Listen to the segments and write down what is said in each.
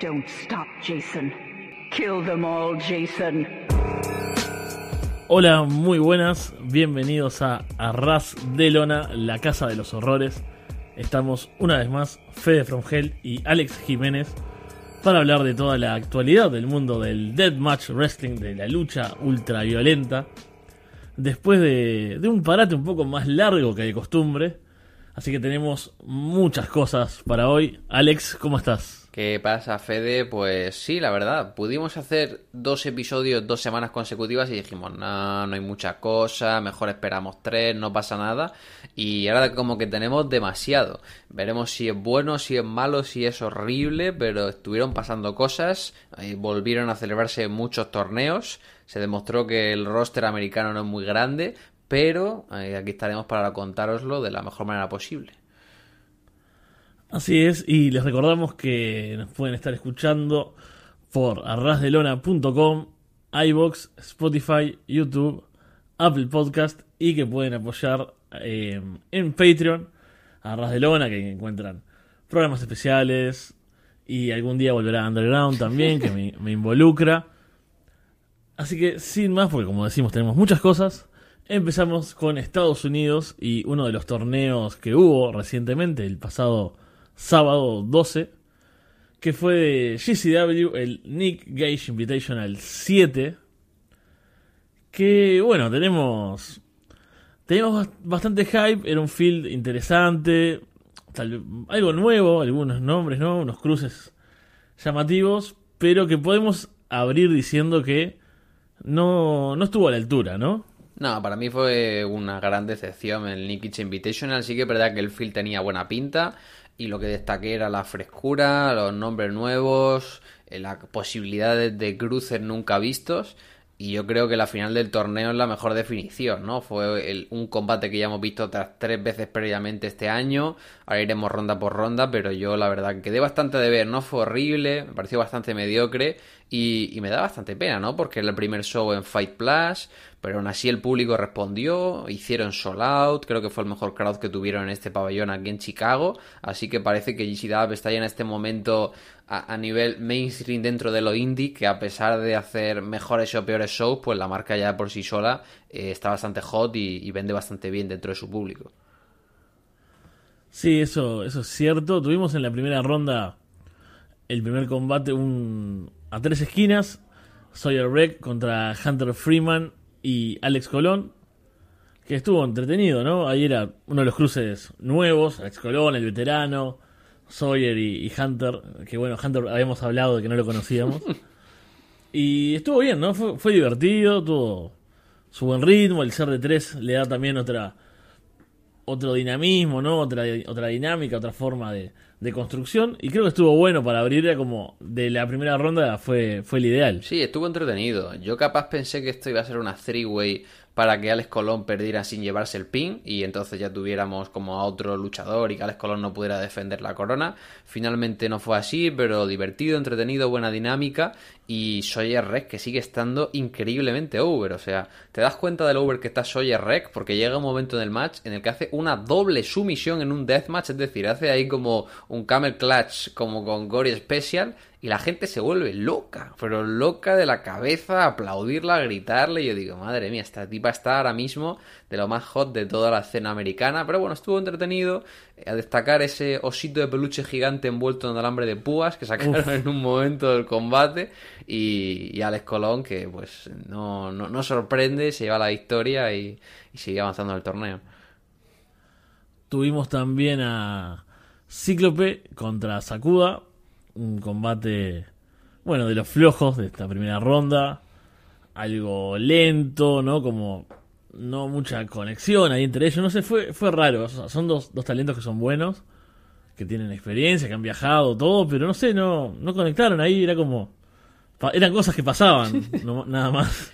Don't stop, Jason. Kill them all, Jason. Hola, muy buenas, bienvenidos a Arras de Lona, la casa de los horrores. Estamos una vez más, Fede From Hell y Alex Jiménez, para hablar de toda la actualidad del mundo del Deathmatch Wrestling, de la lucha ultraviolenta. Después de, de un parate un poco más largo que de costumbre, así que tenemos muchas cosas para hoy. Alex, ¿cómo estás? ¿Qué pasa, Fede? Pues sí, la verdad, pudimos hacer dos episodios dos semanas consecutivas y dijimos, no, no hay mucha cosa, mejor esperamos tres, no pasa nada. Y ahora como que tenemos demasiado. Veremos si es bueno, si es malo, si es horrible, pero estuvieron pasando cosas, eh, volvieron a celebrarse muchos torneos, se demostró que el roster americano no es muy grande, pero eh, aquí estaremos para contaroslo de la mejor manera posible. Así es, y les recordamos que nos pueden estar escuchando por arrasdelona.com, iBox, Spotify, YouTube, Apple Podcast y que pueden apoyar eh, en Patreon a que encuentran programas especiales y algún día volverá a Underground también, que me, me involucra. Así que sin más, porque como decimos tenemos muchas cosas, empezamos con Estados Unidos y uno de los torneos que hubo recientemente, el pasado sábado 12, que fue de GCW, el Nick Gage Invitational 7. Que bueno, tenemos. Tenemos bastante hype, era un field interesante, algo nuevo, algunos nombres, ¿no? Unos cruces llamativos, pero que podemos abrir diciendo que no, no estuvo a la altura, ¿no? No, para mí fue una gran decepción el Gage Invitational. Sí que es verdad que el field tenía buena pinta y lo que destaqué era la frescura, los nombres nuevos, eh, las posibilidades de cruces nunca vistos. Y yo creo que la final del torneo es la mejor definición, ¿no? Fue un combate que ya hemos visto otras tres veces previamente este año. Ahora iremos ronda por ronda, pero yo la verdad quedé bastante de ver. No fue horrible, me pareció bastante mediocre y, y me da bastante pena, ¿no? Porque era el primer show en Fight Plus, pero aún así el público respondió, hicieron sold out, creo que fue el mejor crowd que tuvieron en este pabellón aquí en Chicago, así que parece que GCW está ya en este momento a, nivel mainstream dentro de lo indie, que a pesar de hacer mejores o peores shows, pues la marca ya por sí sola eh, está bastante hot y, vende bastante bien dentro de su público. Sí, eso, eso es cierto. Tuvimos en la primera ronda el primer combate un, a tres esquinas. Sawyer Wreck contra Hunter Freeman y Alex Colón, que estuvo entretenido, ¿no? Ahí era uno de los cruces nuevos, Alex Colón, el veterano, Sawyer y, Hunter, que bueno, Hunter habíamos hablado de que no lo conocíamos. y estuvo bien, ¿no? Fue, divertido, tuvo su buen ritmo, el ser de tres le da también otra otro dinamismo, ¿no? Otra, otra dinámica, otra forma de, de construcción y creo que estuvo bueno para abrir como de la primera ronda fue, fue el ideal. Sí, estuvo entretenido. Yo capaz pensé que esto iba a ser una three-way para que Alex Colón perdiera sin llevarse el pin y entonces ya tuviéramos como a otro luchador y que Alex Colón no pudiera defender la corona. Finalmente no fue así, pero divertido, entretenido, buena dinámica y Sawyer Rec que sigue estando increíblemente over. O sea, te das cuenta del over que está Sawyer Rec porque llega un momento en el match en el que hace una doble sumisión en un deathmatch, es decir, hace ahí como un camel clutch como con Gory Special y la gente se vuelve loca, pero loca de la cabeza, aplaudirla, gritarle. Y yo digo, madre mía, esta tipa está ahora mismo de lo más hot de toda la escena americana. Pero bueno, estuvo entretenido. Eh, a destacar ese osito de peluche gigante envuelto en alambre de púas que sacaron en un momento del combate. Y, Alex Colón, que pues no, no, sorprende, se lleva la victoria y, y sigue avanzando en el torneo. Tuvimos también a Cíclope contra Sakuda un combate, bueno, de los flojos de esta primera ronda. Algo lento, ¿no? Como no mucha conexión ahí entre ellos. No sé, fue, fue raro. son dos, dos talentos que son buenos, que tienen experiencia, que han viajado, todo, pero no sé, no, no conectaron ahí. Era como. Eran cosas que pasaban, nada más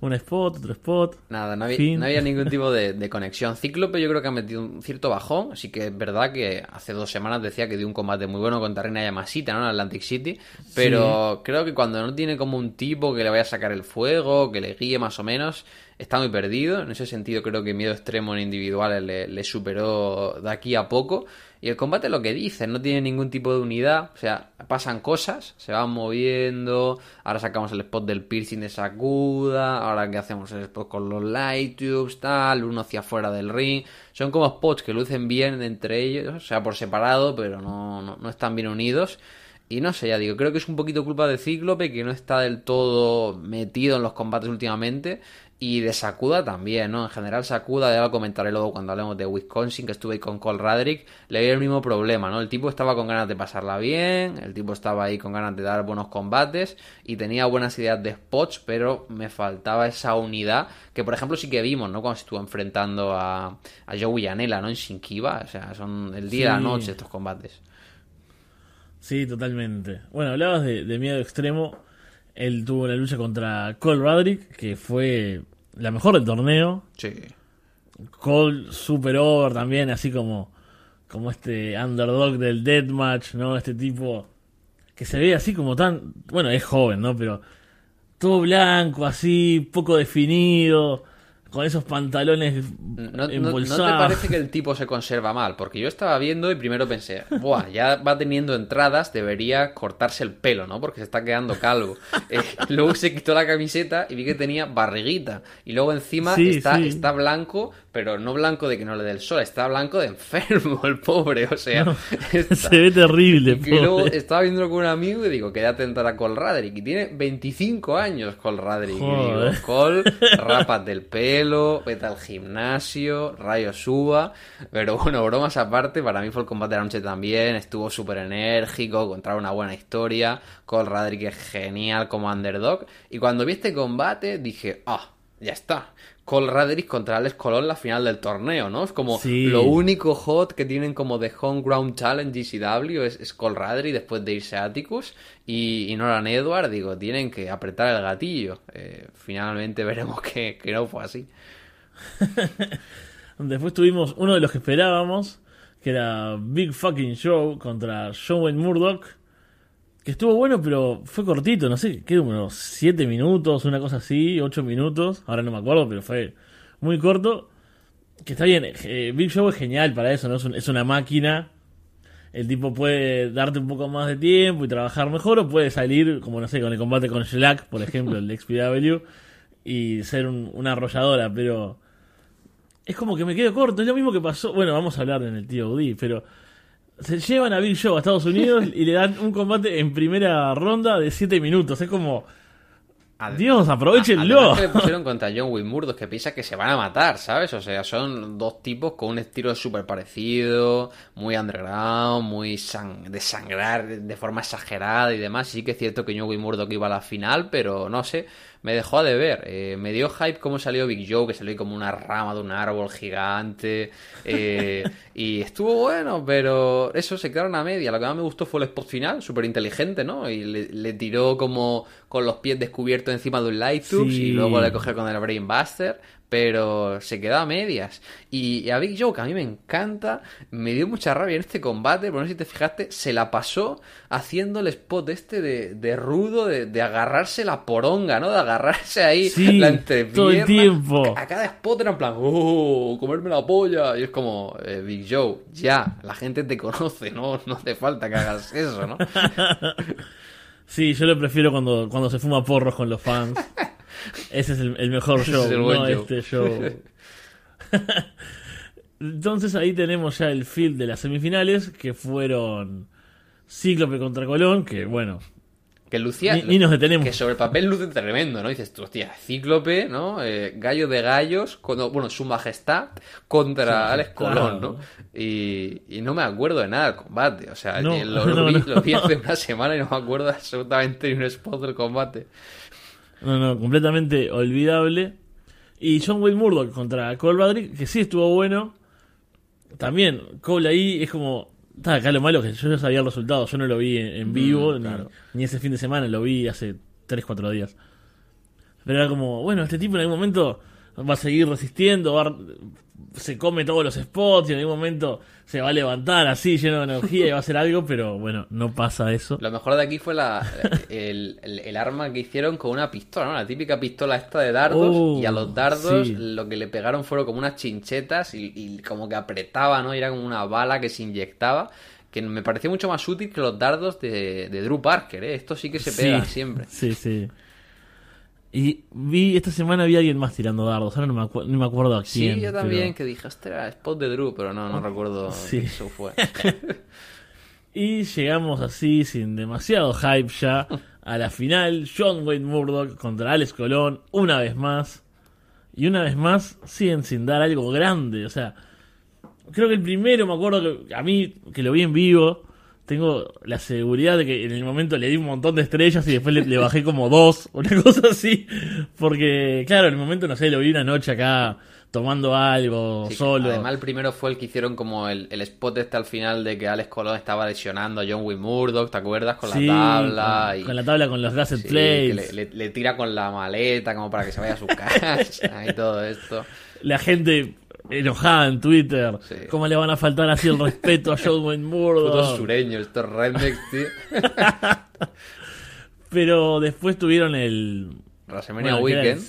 un spot, otro spot. Nada, no había, ningún tipo de, conexión. Cíclope yo creo que ha metido un cierto bajón, así que es verdad que hace dos semanas decía que dio un combate muy bueno contra Reina Yamasita, ¿no? En Atlantic City, pero creo que cuando no tiene como un tipo que le vaya a sacar el fuego, que le guíe más o menos, está muy perdido. En ese sentido creo que Miedo Extremo en individuales le, le superó de aquí a poco. Y el combate lo que dice, no tiene ningún tipo de unidad, o sea, pasan cosas, se van moviendo, ahora sacamos el spot del piercing de Sakuda, ahora que hacemos el spot con los light tubes, tal, uno hacia afuera del ring, son como spots que lucen bien entre ellos, o sea, por separado, pero no, no, no están bien unidos. Y no sé, ya digo, creo que es un poquito culpa de Cíclope que no está del todo metido en los combates últimamente. Y de Sakuda también, ¿no? En general, Sakuda, ya lo comentaré luego cuando hablemos de Wisconsin, que estuve ahí con Cole Radrick, le dio el mismo problema, ¿no? El tipo estaba con ganas de pasarla bien, el tipo estaba ahí con ganas de dar buenos combates y tenía buenas ideas de spots, pero me faltaba esa unidad que, por ejemplo, sí que vimos, ¿no? Cuando se estuvo enfrentando a, a Joey Yanela, ¿no? En Shinkiba, o sea, son el día y la noche estos combates. Sí, totalmente. Bueno, hablabas de, de miedo extremo. Él tuvo una lucha contra Cole Radrick, que fue la mejor del torneo. Sí. Cole super over también, así como, como este underdog del deathmatch, ¿no? Este tipo que se ve así como tan... Bueno, es joven, ¿no? Pero todo blanco, así, poco definido, con esos pantalones No, no- ¿no embolsados. te parece que el tipo se conserva mal? Porque yo estaba viendo y primero pensé, Buah, ya va teniendo entradas, debería cortarse el pelo, ¿no? Porque se está quedando calvo. Eh, luego se quitó la camiseta y vi que tenía barriguita. Y luego encima Sí, está, sí. está blanco, pero no blanco de que no le dé el sol, está blanco de enfermo el pobre, o sea... está- se ve terrible, y luego estaba viéndolo con un amigo y digo, quédate atenta a Cole Radrick. Y tiene 25 años Cole Radrick. Y digo, Joder. Cole, rápate el pelo, vete al gimnasio, rayo suba. Pero bueno, bromas aparte, para mí fue el combate de la noche también. Estuvo súper enérgico, contra una buena historia. Cole Radrick es genial como underdog. Y cuando vi este combate dije, ah, ya está. Cole Radrick contra Alex Colón la final del torneo, ¿no? Es como Sí. lo único hot que tienen como de Home Ground Challenge GCW es, es Cole después de irse a Atticus y, y Nolan Edward, digo, tienen que apretar el gatillo. Eh, finalmente veremos que, que no fue así. Después tuvimos uno de los que esperábamos, que era Big Fucking Show contra Wayne Murdoch, que estuvo bueno, pero fue cortito, no sé, qué unos 7 minutos, una cosa así, 8 minutos, ahora no me acuerdo, pero fue muy corto. Que está bien, eh, Big Show es genial para eso, ¿no? Es, un- es una máquina. El tipo puede darte un poco más de tiempo y trabajar mejor, o puede salir, como no sé, con el combate con Shellac, por ejemplo, el XPW, y ser un- una arrolladora, pero es como que me quedo corto. Es lo mismo que pasó. Bueno, vamos a hablar en el TOD, pero se llevan a Big Show a Estados Unidos y le dan un combate en primera ronda de 7 minutos. Es como, Dios, aprovechenlo. Que le pusieron contra John Wayne Murdoch que piensa que se van a matar, ¿sabes? O sea, son dos tipos con un estilo súper parecido, muy underground, muy sang- de sangrar de forma exagerada y demás. Sí que es cierto que John Wayne Murdoch iba a la final, pero no sé, me dejó de ver. Eh, me dio hype cómo salió Big Joe, que salió como una rama de un árbol gigante. eh, y estuvo bueno, pero eso se quedaron a media. Lo que más me gustó fue el spot final, súper inteligente, ¿no? Y le, le tiró como con los pies descubiertos encima de un light tubes Sí. y luego le cogió con el Brain Buster. Pero se quedó a medias. Y, a Big Joe, que a mí me encanta, me dio mucha rabia en este combate. Pero no sé si te fijaste, se la pasó haciendo el spot este de, de rudo, de, de agarrarse la poronga, ¿no? De agarrarse ahí Sí, la entrepierna. todo el tiempo. A cada spot era en plan, ¡oh! Comerme la polla. Y es como, eh, Big Joe, ya, la gente te conoce, ¿no? No hace falta que hagas eso, ¿no? Sí, yo lo prefiero cuando, cuando se fuma porros con los fans. Ese es el, el mejor show, es el buen no show. este show. Entonces ahí tenemos ya el field de las semifinales, que fueron Cíclope contra Colón, que bueno, Que lucía. Ni- ni nos detenemos. Que sobre el papel luce tremendo, ¿no? Dices hostia, Cíclope, ¿no? Eh, gallo de gallos, cuando, bueno, su majestad contra Alex. Colón, ¿no? Y, y no me acuerdo de nada del combate. O sea, No, lo, lo no, vi, no. lo vi hace una semana y no me acuerdo absolutamente ni un spot del combate. No, no, completamente olvidable. Y John Wayne Murdoch contra Cole Radrick, que sí estuvo bueno. También, Cole ahí es como. Está acá lo malo que yo ya sabía el resultado, yo no lo vi en, en vivo, claro. ni, ese fin de semana, lo vi hace 3-4 días. Pero era como, bueno, este tipo en algún momento va a seguir resistiendo, va a- se come todos los spots y en algún momento se va a levantar así, lleno de energía y va a hacer algo, pero bueno, no pasa eso. Lo mejor de aquí fue la, el, el- el arma que hicieron con una pistola, ¿no? La típica pistola esta de dardos. Oh, y a los dardos sí. lo que le pegaron fueron como unas chinchetas y, y como que apretaba, ¿no? Y era como una bala que se inyectaba. Que me pareció mucho más útil que los dardos de, de Drew Parker, ¿eh? Esto sí que se pega Sí, siempre. Sí, sí. Y vi, esta semana vi a alguien más tirando dardos, ahora no me, acu- no me acuerdo a quién. Sí, yo también, pero- que dije, era spot de Drew, pero no, no recuerdo Sí. eso fue. Y llegamos así, sin demasiado hype ya, a la final. John Wayne Murdoch contra Alex Colón, una vez más. Y una vez más siguen sin dar algo grande. O sea, creo que el primero, me acuerdo que a mí, que lo vi en vivo, tengo la seguridad de que en el momento le di un montón de estrellas y después le, le bajé como dos, una cosa así. Porque, claro, en el momento, no sé, lo vi una noche acá tomando algo, Sí, solo. Además, el primero fue el que hicieron como el, el spot este al final de que Alex Colón estaba lesionando a John Wayne Murdoch, ¿te acuerdas? Con Sí, la tabla. con, y... con la tabla con los gasset Sí, plates. le, le- le tira con la maleta como para que se vaya a su casa y todo esto. la gente enojada en Twitter. Sí. ¿Cómo le van a faltar así el respeto a John Wayne Murdoch? sureños, estos rednecks, tío. Pero después tuvieron el. WrestleMania Bueno, Weekend.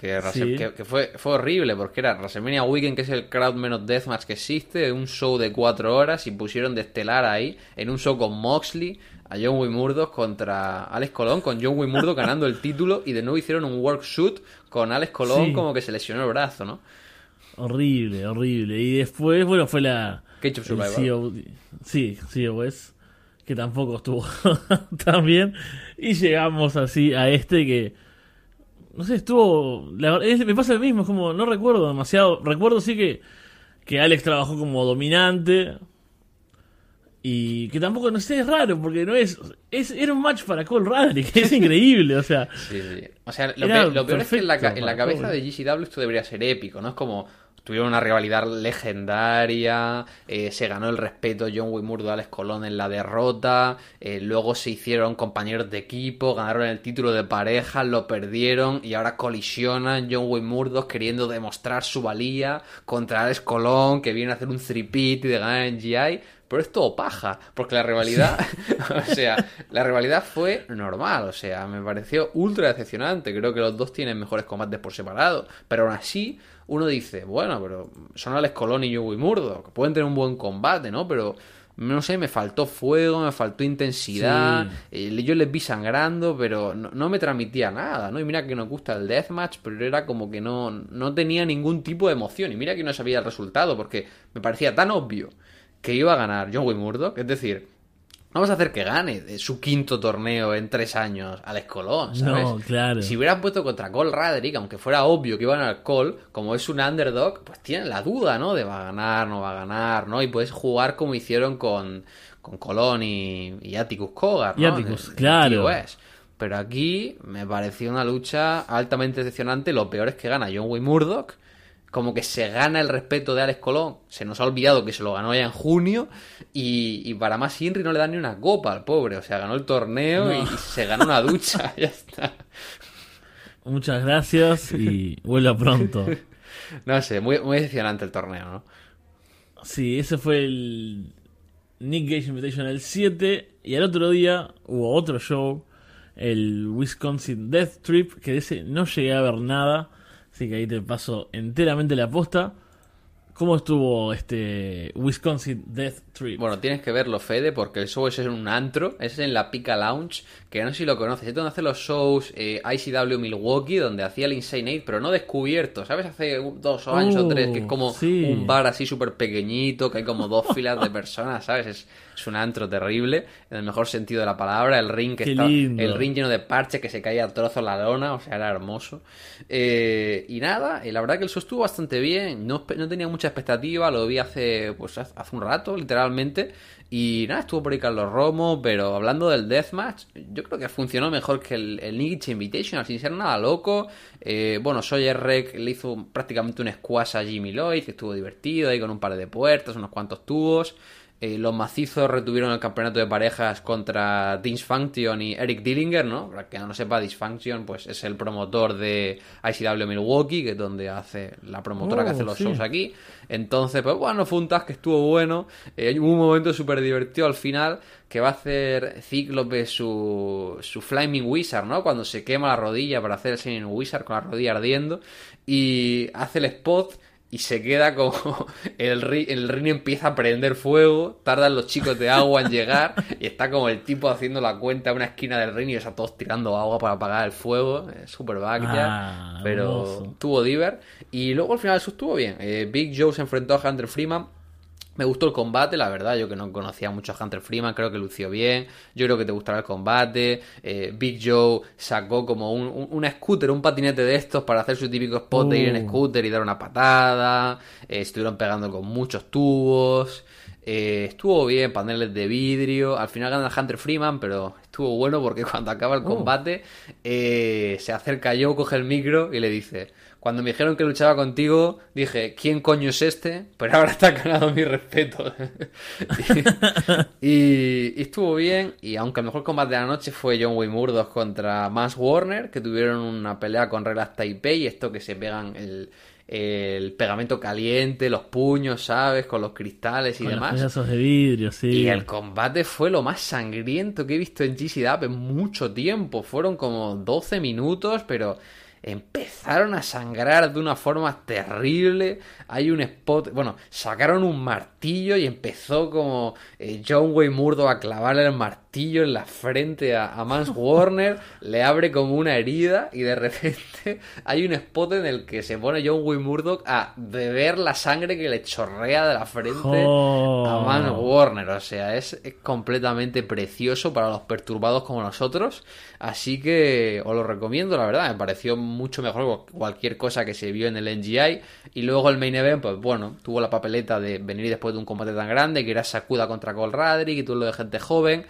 Que, Wrestle- Sí. que- que fue, fue horrible porque era WrestleMania Weekend, que es el crowd menos deathmatch que existe, un show de cuatro horas y pusieron de estelar ahí, en un show con Moxley, a John Wayne Murdoch contra Alex Colón, con John Wayne Murdoch ganando el título y de nuevo hicieron un work shoot con Alex Colón Sí. como que se lesionó el brazo, ¿no? Horrible, horrible. Y después, bueno, fue la. El Survivor. CO sí, COS. Que tampoco estuvo tan bien. Y llegamos así a este que. No sé, estuvo. la es- me pasa lo mismo, es como. No recuerdo demasiado. Recuerdo sí que. Que Alex trabajó como dominante. Y que tampoco, no sé, es raro, porque no es. es era un match para Cole Radrick, es increíble, o sea. Sí, sí. O sea, lo, pe- lo peor es que en la, ca- en la cabeza Cole. de GCW esto debería ser épico, ¿no? Es como tuvieron una rivalidad legendaria, eh, se ganó el respeto John a Alex Colón en la derrota, eh, luego se hicieron compañeros de equipo, ganaron el título de pareja, lo perdieron y ahora colisionan John Wayne Murdoch queriendo demostrar su valía contra Alex Colón que viene a hacer un three-peat y de ganar en GI. Pero es todo paja, porque la rivalidad, o sea, la rivalidad fue normal, o sea, me pareció ultra decepcionante. Creo que los dos tienen mejores combates por separado, pero aún así uno dice, bueno, pero son Alex Colón y John Wayne Murdoch, que pueden tener un buen combate, ¿no? Pero no sé, me faltó fuego, me faltó intensidad. eh, yo les vi sangrando, pero no, no me transmitía nada, ¿no? Y mira que nos gusta el deathmatch, pero era como que no, no tenía ningún tipo de emoción. Y mira que no sabía el resultado, porque me parecía tan obvio que iba a ganar John Murdoch. Es decir, vamos a hacer que gane su quinto torneo en tres años Alex Colón, ¿sabes? No, claro. Si hubieran puesto contra Cole Radrick, aunque fuera obvio que iban al Cole, como es un underdog, pues tienen la duda, ¿no? De va a ganar, no va a ganar, ¿no? Y puedes jugar como hicieron con, con Colón y, y Atticus Cogar, ¿no? Y Atticus, claro. Pero aquí me pareció una lucha altamente decepcionante. Lo peor es que gana John Wayne Murdoch. Como que se gana el respeto de Alex Colón. Se nos ha olvidado que se lo ganó ya en junio. Y, y para más Inri no le dan ni una copa al pobre. O sea, ganó el torneo No. y, y se ganó una ducha. ya está. Muchas gracias y vuelva pronto. No sé, muy, muy decepcionante el torneo, ¿no? Sí, ese fue el Nick Gage Invitational 7. Y al otro día hubo otro show, el Wisconsin Death Trip, que de ese no llegué a ver nada. Así que ahí te paso enteramente la posta. ¿Cómo estuvo este Wisconsin Death Trip? Bueno, tienes que verlo, Fede, porque el show es en un antro, es en la Pica Lounge, que no sé si lo conoces, es donde hace los shows eh, ICW Milwaukee, donde hacía el Insane Eight, pero no descubierto, ¿sabes? Hace dos años o Oh, tres, que es como sí. un bar así súper pequeñito, que hay como dos filas de personas, ¿sabes? Es, es un antro terrible, en el mejor sentido de la palabra, el ring que Qué está, lindo. el ring lleno de parches que se caía a trozos la lona, o sea, era hermoso. Eh, y nada, y la verdad que el show estuvo bastante bien, no, no tenía mucha expectativa, lo vi hace, pues, hace un rato, literalmente. Y nada, estuvo por ahí Carlos Romo, pero hablando del Deathmatch, yo creo que funcionó mejor que el, el Nick Invitational, sin ser nada loco. Eh, bueno, Sawyer Rec le hizo prácticamente un squash a Jimmy Lloyd, que estuvo divertido ahí con un par de puertas, unos cuantos tubos. Eh, los macizos retuvieron el campeonato de parejas contra Dysfunction y Eric Dillinger, ¿no? Para que no sepa, Dysfunction pues, es el promotor de ICW Milwaukee, que es donde hace la promotora que Oh, hace los sí. shows aquí. Entonces, pues bueno, fue un tag que estuvo bueno. Eh, hubo un momento súper divertido al final que va a hacer Cíclope su, su Flaming Wizard, ¿no? Cuando se quema la rodilla para hacer el Shining Wizard con la rodilla ardiendo. Y hace el spot y se queda como el, ri- el ring empieza a prender fuego, tardan los chicos de agua en llegar y está como el tipo haciendo la cuenta en una esquina del ring y está todos tirando agua para apagar el fuego, super backyard, Ah, pero hermoso. tuvo diver y luego al final eso estuvo bien, Eh, Big Joe se enfrentó a Hunter Freeman me gustó el combate, la verdad. Yo que no conocía mucho a Hunter Freeman, creo que lució bien. Yo creo que te gustará el combate. Eh, Big Joe sacó como un, un, un scooter, un patinete de estos para hacer su típico spot de ir en Uh. scooter y dar una patada. Eh, estuvieron pegando con muchos tubos. Eh, estuvo bien, paneles de vidrio. Al final gana Hunter Freeman, pero estuvo bueno porque cuando acaba el Oh. combate eh, se acerca Joe, coge el micro y le dice: Cuando me dijeron que luchaba contigo, dije: ¿Quién coño es este? Pero ahora está ganado mi respeto. y, y estuvo bien. Y aunque el mejor combate de la noche fue John Wayne Murdoch contra Mans Warner, que tuvieron una pelea con reglas Taipei, esto que se pegan el. El pegamento caliente, los puños, ¿sabes? Con los cristales y Con demás. los pedazos de vidrio, sí. Y el combate fue lo más sangriento que he visto en GCW en mucho tiempo. Fueron como 12 minutos, pero empezaron a sangrar de una forma terrible. Hay un spot, bueno, sacaron un martillo y empezó como eh, John Wayne Murdo a clavarle el martillo en la frente a, a Mans Warner, le abre como una herida y de repente hay un spot en el que se pone John Wayne Murdoch a beber la sangre que le chorrea de la frente Oh. a Mans Warner. O sea, es, es completamente precioso para los perturbados como nosotros. Así que os lo recomiendo, la verdad. Me pareció mucho mejor que cualquier cosa que se vio en el NGI. Y luego el main event, pues bueno, tuvo la papeleta de venir después de un combate tan grande que era Sakuda contra Cole Radrick y todo lo de gente joven.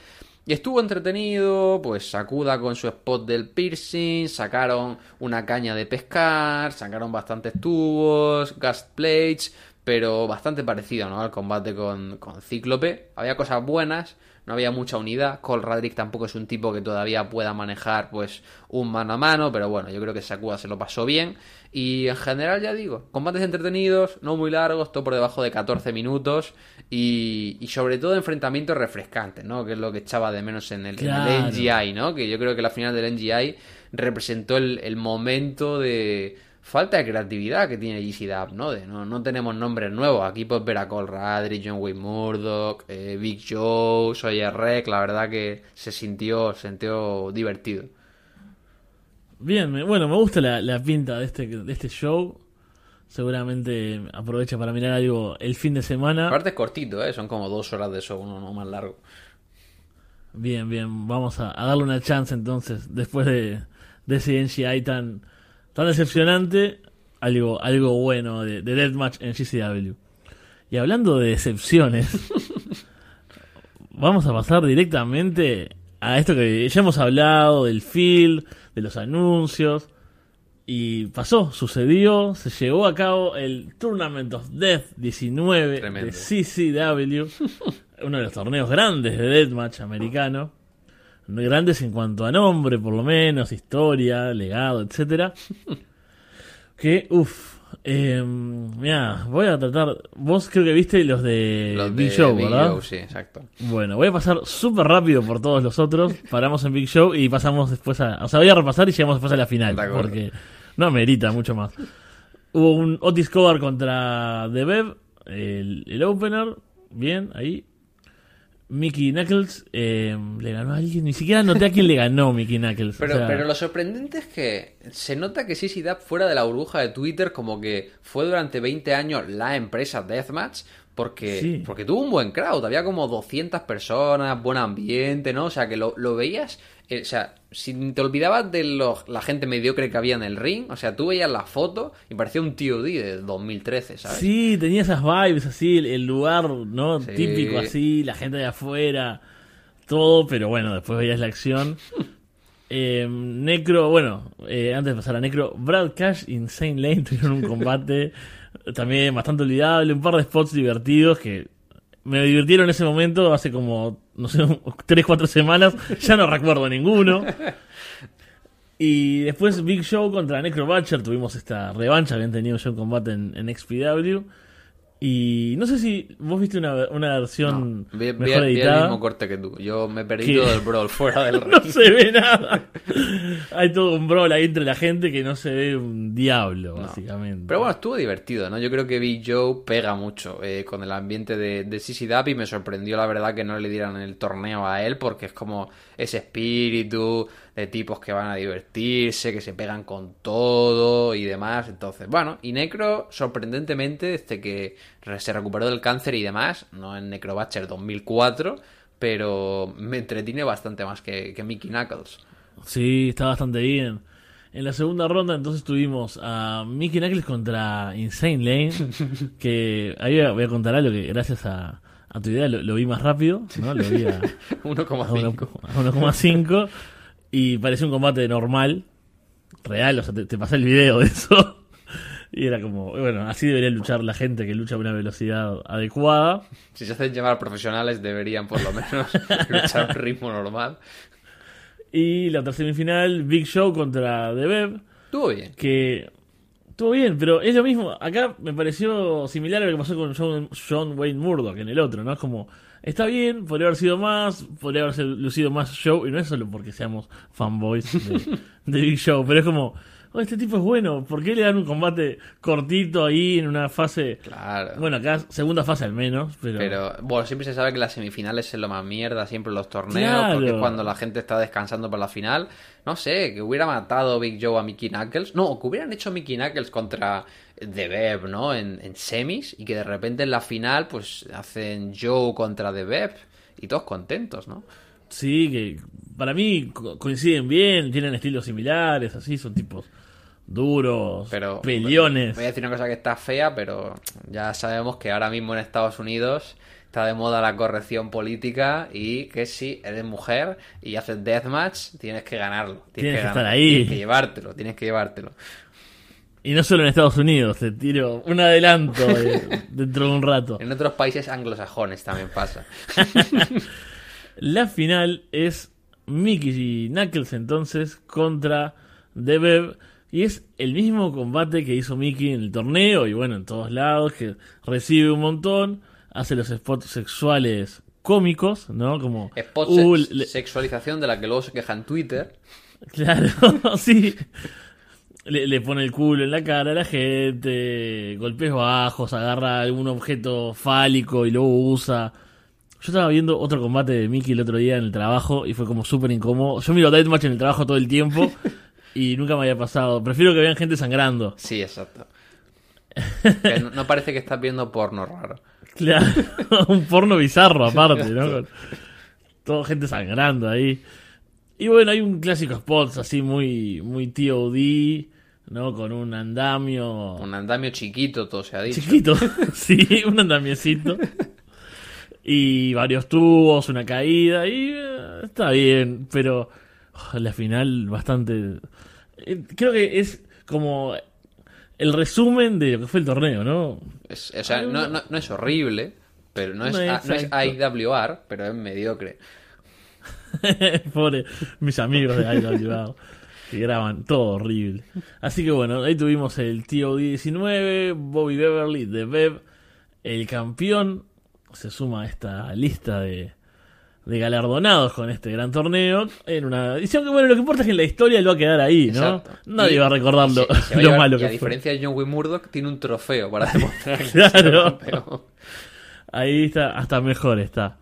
Y estuvo entretenido, pues Sakuda con su spot del piercing, sacaron una caña de pescar, sacaron bastantes tubos, gas plates, pero bastante parecido, ¿no? Al combate con, con Cíclope. Había cosas buenas, no había mucha unidad. Cole Radrick tampoco es un tipo que todavía pueda manejar, pues, un mano a mano, pero bueno, yo creo que Sakuda se lo pasó bien. Y en general, ya digo, combates entretenidos, no muy largos, todo por debajo de 14 minutos y, y sobre todo enfrentamientos refrescantes, ¿no? Que es lo que echaba de menos en el, en el. NGI, ¿no? Que yo creo que la final del NGI representó el, el momento de falta de creatividad que tiene GCW, ¿no? De no, no tenemos nombres nuevos. Aquí puedes ver a Cole John Wayne Murdoch, eh, Big Joe, Sawyer Rec. La verdad que se sintió, se sintió divertido. Bien, me- bueno, me gusta la, la pinta de este, de este show. Seguramente aprovecha para mirar algo el fin de semana. Aparte es cortito, ¿eh? Son como dos horas de show, no, no más largo. Bien, bien, vamos a, a darle una chance entonces, después de, de ese NGI tan, tan decepcionante, algo, algo bueno de, de Deathmatch en GCW. Y hablando de decepciones, vamos a pasar directamente a esto que ya hemos hablado, del field, de los anuncios. Y pasó, sucedió, se llevó a cabo el Tournament of Death 19 Tremendo. de CCW, uno de los torneos grandes de Deathmatch americano. Grandes en cuanto a nombre, por lo menos, historia, legado, etcétera. Que, uff, mira, voy a tratar. Vos creo que viste los de Los Big de Show, Big ¿verdad? Show, sí, exacto. Bueno, voy a pasar súper rápido por todos los otros. Paramos en Big Show y pasamos después a. O sea, voy a repasar y llegamos después a la final. Porque no merita mucho más. Hubo un Otis Cobar contra The Bev, el, el opener. Bien, ahí. Mickey Knuckles eh, le ganó a alguien. Ni siquiera noté a quién le ganó Mickey Knuckles. o Pero, sea, pero lo sorprendente es que se nota que CC Dub fuera de la burbuja de Twitter como que fue durante 20 años la empresa Deathmatch porque, Sí. porque tuvo un buen crowd, había como 200 personas, buen ambiente, ¿no? O sea, que lo, lo veías, o sea, si te olvidabas de los- la gente mediocre que había en el ring, o sea, tú veías la foto y parecía un TOD de 2013, ¿sabes? Sí, tenía esas vibes así, el, el lugar, ¿no? Sí. Típico así, la gente de afuera, todo, pero bueno, después veías la acción. Eh, Necro, bueno, eh, antes de pasar a Necro, Brad Cash y Insane Lane tuvieron un combate también bastante olvidable, un par de spots divertidos que me divirtieron en ese momento hace como, no sé, 3, 4 semanas. Ya no recuerdo ninguno. Y después Big Show contra Necro Butcher. Tuvimos esta revancha. Habían tenido ya un combate en, en XPW. Y no sé si vos viste una, una versión No, vi, vi- mejor vi el mismo corte que tú. Yo me perdí ¿Qué? todo el brawl fuera del No ring. se ve nada. Hay todo un brawl ahí entre la gente que no se ve un diablo, No. básicamente. Pero bueno, estuvo divertido, ¿no? Yo creo que Big Joe pega mucho eh, con el ambiente de, de CC y me sorprendió la verdad que no le dieran el torneo a él porque es como ese espíritu de tipos que van a divertirse, que se pegan con todo y demás. Entonces, bueno, y Necro, sorprendentemente, desde que se recuperó del cáncer y demás, no en Necrobatcher 2004, pero me entretiene bastante más que, que Mickey Knuckles. Sí, está bastante bien. En la segunda ronda entonces tuvimos a Mickey Knuckles contra Insane Lane, que ahí voy a- contar algo que gracias a, a tu idea lo, lo vi más rápido, ¿no? Lo vi a, a 1,5. 1,5 y parecía un combate normal, real, o sea, te, te pasé el video de eso. Y era como, bueno, así debería luchar la gente que lucha a una velocidad adecuada. Si se hacen llamar profesionales, deberían por lo menos luchar a un ritmo normal. Y la otra semifinal, Big Show contra The. Estuvo bien. que estuvo bien, pero es lo mismo. Acá me pareció similar a lo que pasó con John, John Wayne Murdoch en el otro, ¿no? Es como, está bien, podría haber sido más, podría haber lucido más show, y no es solo porque seamos fanboys de, de Big Show, pero es como, oh, este tipo es bueno, ¿por qué le dan un combate cortito ahí en una fase? Claro. Bueno, acá segunda fase al menos, pero... Pero, bueno, siempre se sabe que las semifinales es lo más mierda, siempre los torneos, Claro. porque es cuando la gente está descansando para la final. No sé, que hubiera matado Big Joe a Mickey Knuckles. No, que hubieran hecho Mickey Knuckles contra The Bev, ¿no? En, en semis, y que de repente en la final, pues hacen Joe contra The Bev, y todos contentos, ¿no? Sí, que para mí co- coinciden bien, tienen estilos similares, así, son tipos duros, Pero peleones. Voy a decir una cosa que está fea, pero ya sabemos que ahora mismo en Estados Unidos está de moda la corrección política y que si eres mujer y haces deathmatch, tienes que ganarlo. Tienes que estar ahí. Tienes que llevártelo, tienes que llevártelo. Y no solo en Estados Unidos, te tiro un adelanto de- dentro de un rato. En otros países anglosajones también pasa. La final es Mickey y Knuckles entonces contra The. Y es el mismo combate que hizo Mickey en el torneo y bueno, en todos lados, que recibe un montón, hace los spots sexuales cómicos, ¿no? Como... Spot uh, le- sexualización de la que luego se queja en Twitter. Claro, sí. Le, le pone el culo en la cara a la gente, golpes bajos, agarra algún objeto fálico y luego usa. Yo estaba viendo otro combate de Mickey el otro día en el trabajo y fue como súper incómodo. Yo miro Deathmatch en el trabajo todo el tiempo y nunca me había pasado. Prefiero que vean gente sangrando. Sí, exacto. Que no, no parece que estás viendo porno raro. Claro, un porno bizarro aparte, ¿no? Con toda gente sangrando ahí. Y bueno, hay un clásico spot así muy, muy TOD, ¿no? Con un andamio Un andamio chiquito, todo se ha dicho. chiquito, sí, un andamiecito. Y varios tubos, una caída, y eh, está bien, pero oh, la final bastante... eh, creo que es como el resumen de lo que fue el torneo, ¿no? Es- o sea, no, no- no es horrible, pero no es, No, a- no es. IWR, pero es mediocre. Pobre mis amigos de IWA que graban todo horrible. Así que bueno, ahí tuvimos el TOD 19, Bobby Beverly de Bev, el campeón, se suma a esta lista de, de galardonados con este gran torneo en una edición que bueno, lo que importa es que en la historia lo va a quedar ahí, ¿no? Exacto. Nadie Y- va a recordar lo, y se- se lo llevar- malo y que a fue. diferencia de John Wayne Murdoch, tiene un trofeo para demostrar que Claro. campeón. Ahí está, hasta mejor está.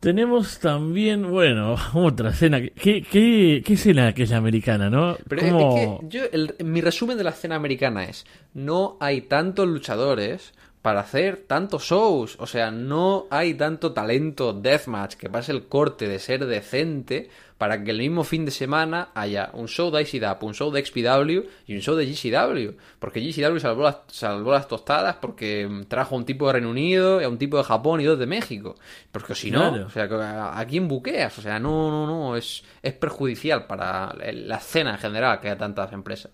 Tenemos también, bueno, otra escena. ¿Qué, qué, qué escena que es la americana, no? Pero es- ¿Cómo- es que yo, el- mi resumen de la escena americana es, no hay tantos luchadores para hacer tantos shows, o sea, no hay tanto talento deathmatch que pase el corte de ser decente para que el mismo fin de semana haya un show de ICDAP, un show de XPW y un show de GCW, porque GCW salvó las, salvó las tostadas porque mm, trajo a un tipo de Reino Unido, a un tipo de Japón y dos de México, porque si no, Claro. o sea, ¿a quién buqueas? O sea, no, no, no, es, es perjudicial para la escena en general que haya tantas empresas.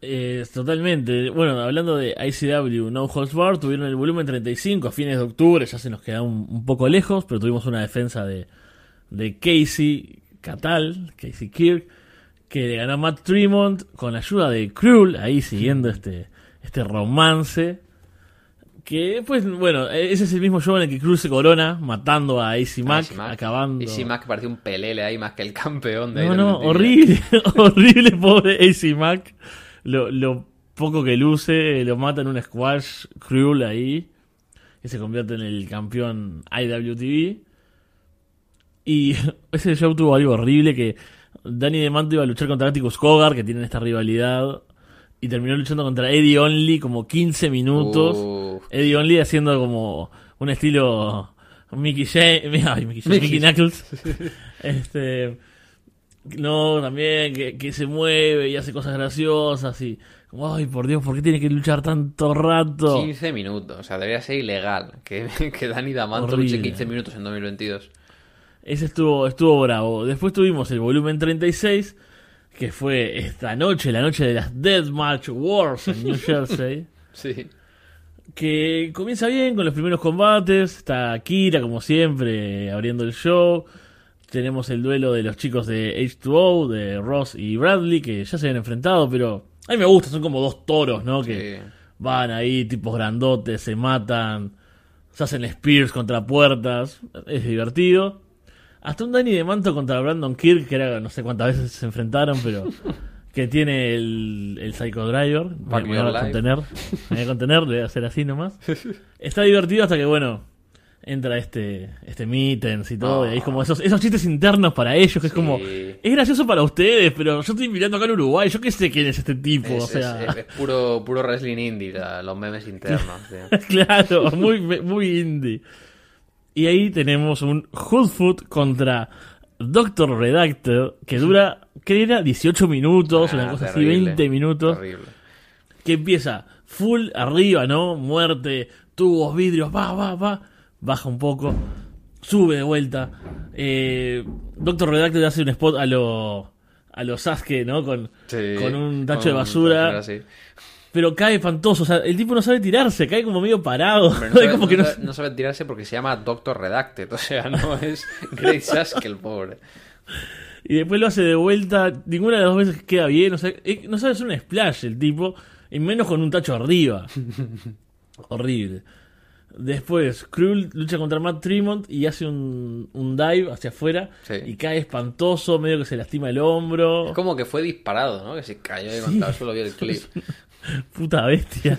Eh, totalmente. Bueno, hablando de ICW No Holds Bar, tuvieron el volumen 35 a fines de octubre, ya se nos queda un, un poco lejos, pero tuvimos una defensa de, de Casey Catal, Casey Kirk, que le ganó a Matt Tremont con ayuda de Krull, ahí siguiendo este, este romance. Que, pues, bueno, ese es el mismo show en el que Cruz se corona, matando a AC Mac, AC Mac. acabando. AC Mac parece un pelele ahí más que el campeón de No, no, horrible, horrible, pobre AC Mac. Lo, lo poco que luce, lo mata en un squash cruel ahí. Que se convierte en el campeón IWTV. Y ese show tuvo algo horrible que Danny DeManto iba a luchar contra Atticus Cogar, que tienen esta rivalidad. Y terminó luchando contra Eddie Only como 15 minutos. Eddie Only haciendo como un estilo Mickey James, Mickey, Mickey. Mickey Knuckles. este, no, también que, que se mueve y hace cosas graciosas y como, ay, por Dios, ¿por qué tiene que luchar tanto rato? 15 minutos, o sea, debería ser ilegal que, que Dani Horrible. luche 15 minutos en 2022. Ese estuvo, estuvo bravo. Después tuvimos el volumen 36, que fue esta noche, la noche de las Deathmatch Wars en New Jersey. Sí. que comienza bien con los primeros combates. Está Kira, como siempre, abriendo el show. Tenemos el duelo de los chicos de H2O, de Ross y Bradley, que ya se habían enfrentado, pero a mí me gusta, son como dos toros, ¿no? Que Sí. van ahí, tipos grandotes, se matan, se hacen spears contra puertas, es divertido. Hasta un Danny de Manto contra Brandon Kirk, que era no sé cuántas veces se enfrentaron, pero que tiene el, el Psycho Driver. Me Back me Your voy a Life. contener, me voy a contener, le voy a hacer así nomás. Está divertido hasta que, bueno, entra este, este Mittens y todo, y ahí es como esos, esos chistes internos para ellos, que es como, es gracioso para ustedes, pero yo estoy mirando acá en Uruguay, yo qué sé quién es este tipo, Es, o sea... es- es puro, puro wrestling indie, la- los memes internos. claro, muy, muy indie. Y ahí tenemos un Hoodfoot contra Doctor Redactor que dura, que era 18 minutos, una Ah, cosa así, terrible, 20 minutos, Terrible. que empieza full arriba, ¿no? Muerte, tubos, vidrios, va, va, va, baja un poco, sube de vuelta. Eh, Doctor Redactor hace un spot a lo a los Sasuke, ¿no? Con, Sí, con un tacho con de basura. basura, sí. Pero cae espantoso, o sea, el tipo no sabe tirarse, cae como medio parado. Pero no, sabe, como no que no- sabe- no sabe tirarse porque se llama Doctor Redacted, o sea, no es Great Sasuke el pobre. Y después lo hace de vuelta, ninguna de las dos veces queda bien, o sea, eh, no sabe hacer un splash el tipo, y menos con un tacho arriba. Horrible. Después, Krull lucha contra Matt Tremont y hace un, un dive hacia afuera Sí. y cae espantoso, medio que se lastima el hombro. Es como que fue disparado, ¿no? Que se cayó y contra el suelo vio el clip. Puta bestia.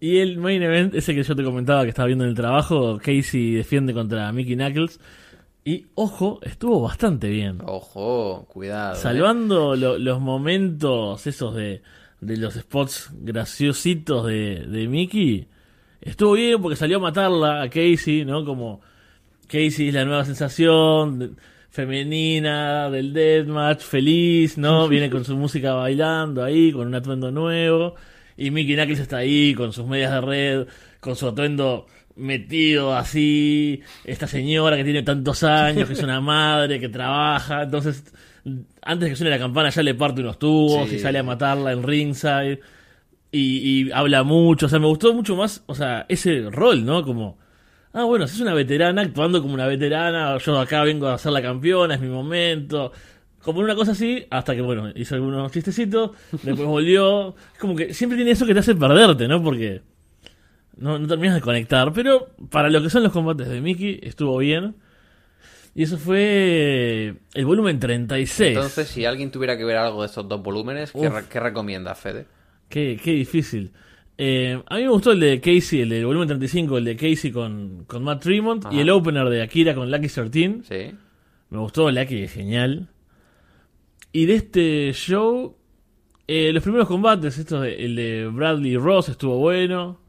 y el main event, ese que yo te comentaba que estaba viendo en el trabajo, Casey defiende contra Mickey Knuckles. Y ojo, estuvo bastante bien. Ojo, cuidado. ¿eh? Salvando lo- los momentos esos de, de los spots graciositos de, de Mickey, estuvo bien porque salió a matarla a Casey, ¿no? Como Casey es la nueva sensación de- femenina del Deathmatch, feliz, ¿no? Viene con su música bailando ahí, con un atuendo nuevo. Y Mickey Knuckles está ahí con sus medias de red, con su atuendo metido así. Esta señora que tiene tantos años, que es una madre, que trabaja. Entonces, antes de que suene la campana, ya le parte unos tubos Sí. y sale a matarla en ringside. Y, y habla mucho. O sea, me gustó mucho más, o sea, ese rol, ¿no? Como. Ah, bueno, si es una veterana actuando como una veterana, yo acá vengo a ser la campeona, es mi momento. Como una cosa así, hasta que, bueno, hizo algunos chistecitos, después volvió. Es como que siempre tiene eso que te hace perderte, ¿no? Porque no, no terminas de conectar. Pero para lo que son los combates de Mickey, estuvo bien. Y eso fue el volumen 36. Entonces, si alguien tuviera que ver algo de estos dos volúmenes, ¿qué, re- qué recomienda, Fede? Qué, qué difícil. Eh, a mí me gustó el de Casey, el del volumen 35, el de Casey con, con Matt Tremont. Ajá. Y el opener de Akira con Lucky 13. Sí. Me gustó Lucky, es genial. Y de este show, eh, los primeros combates, esto de- el de Bradley Ross estuvo bueno.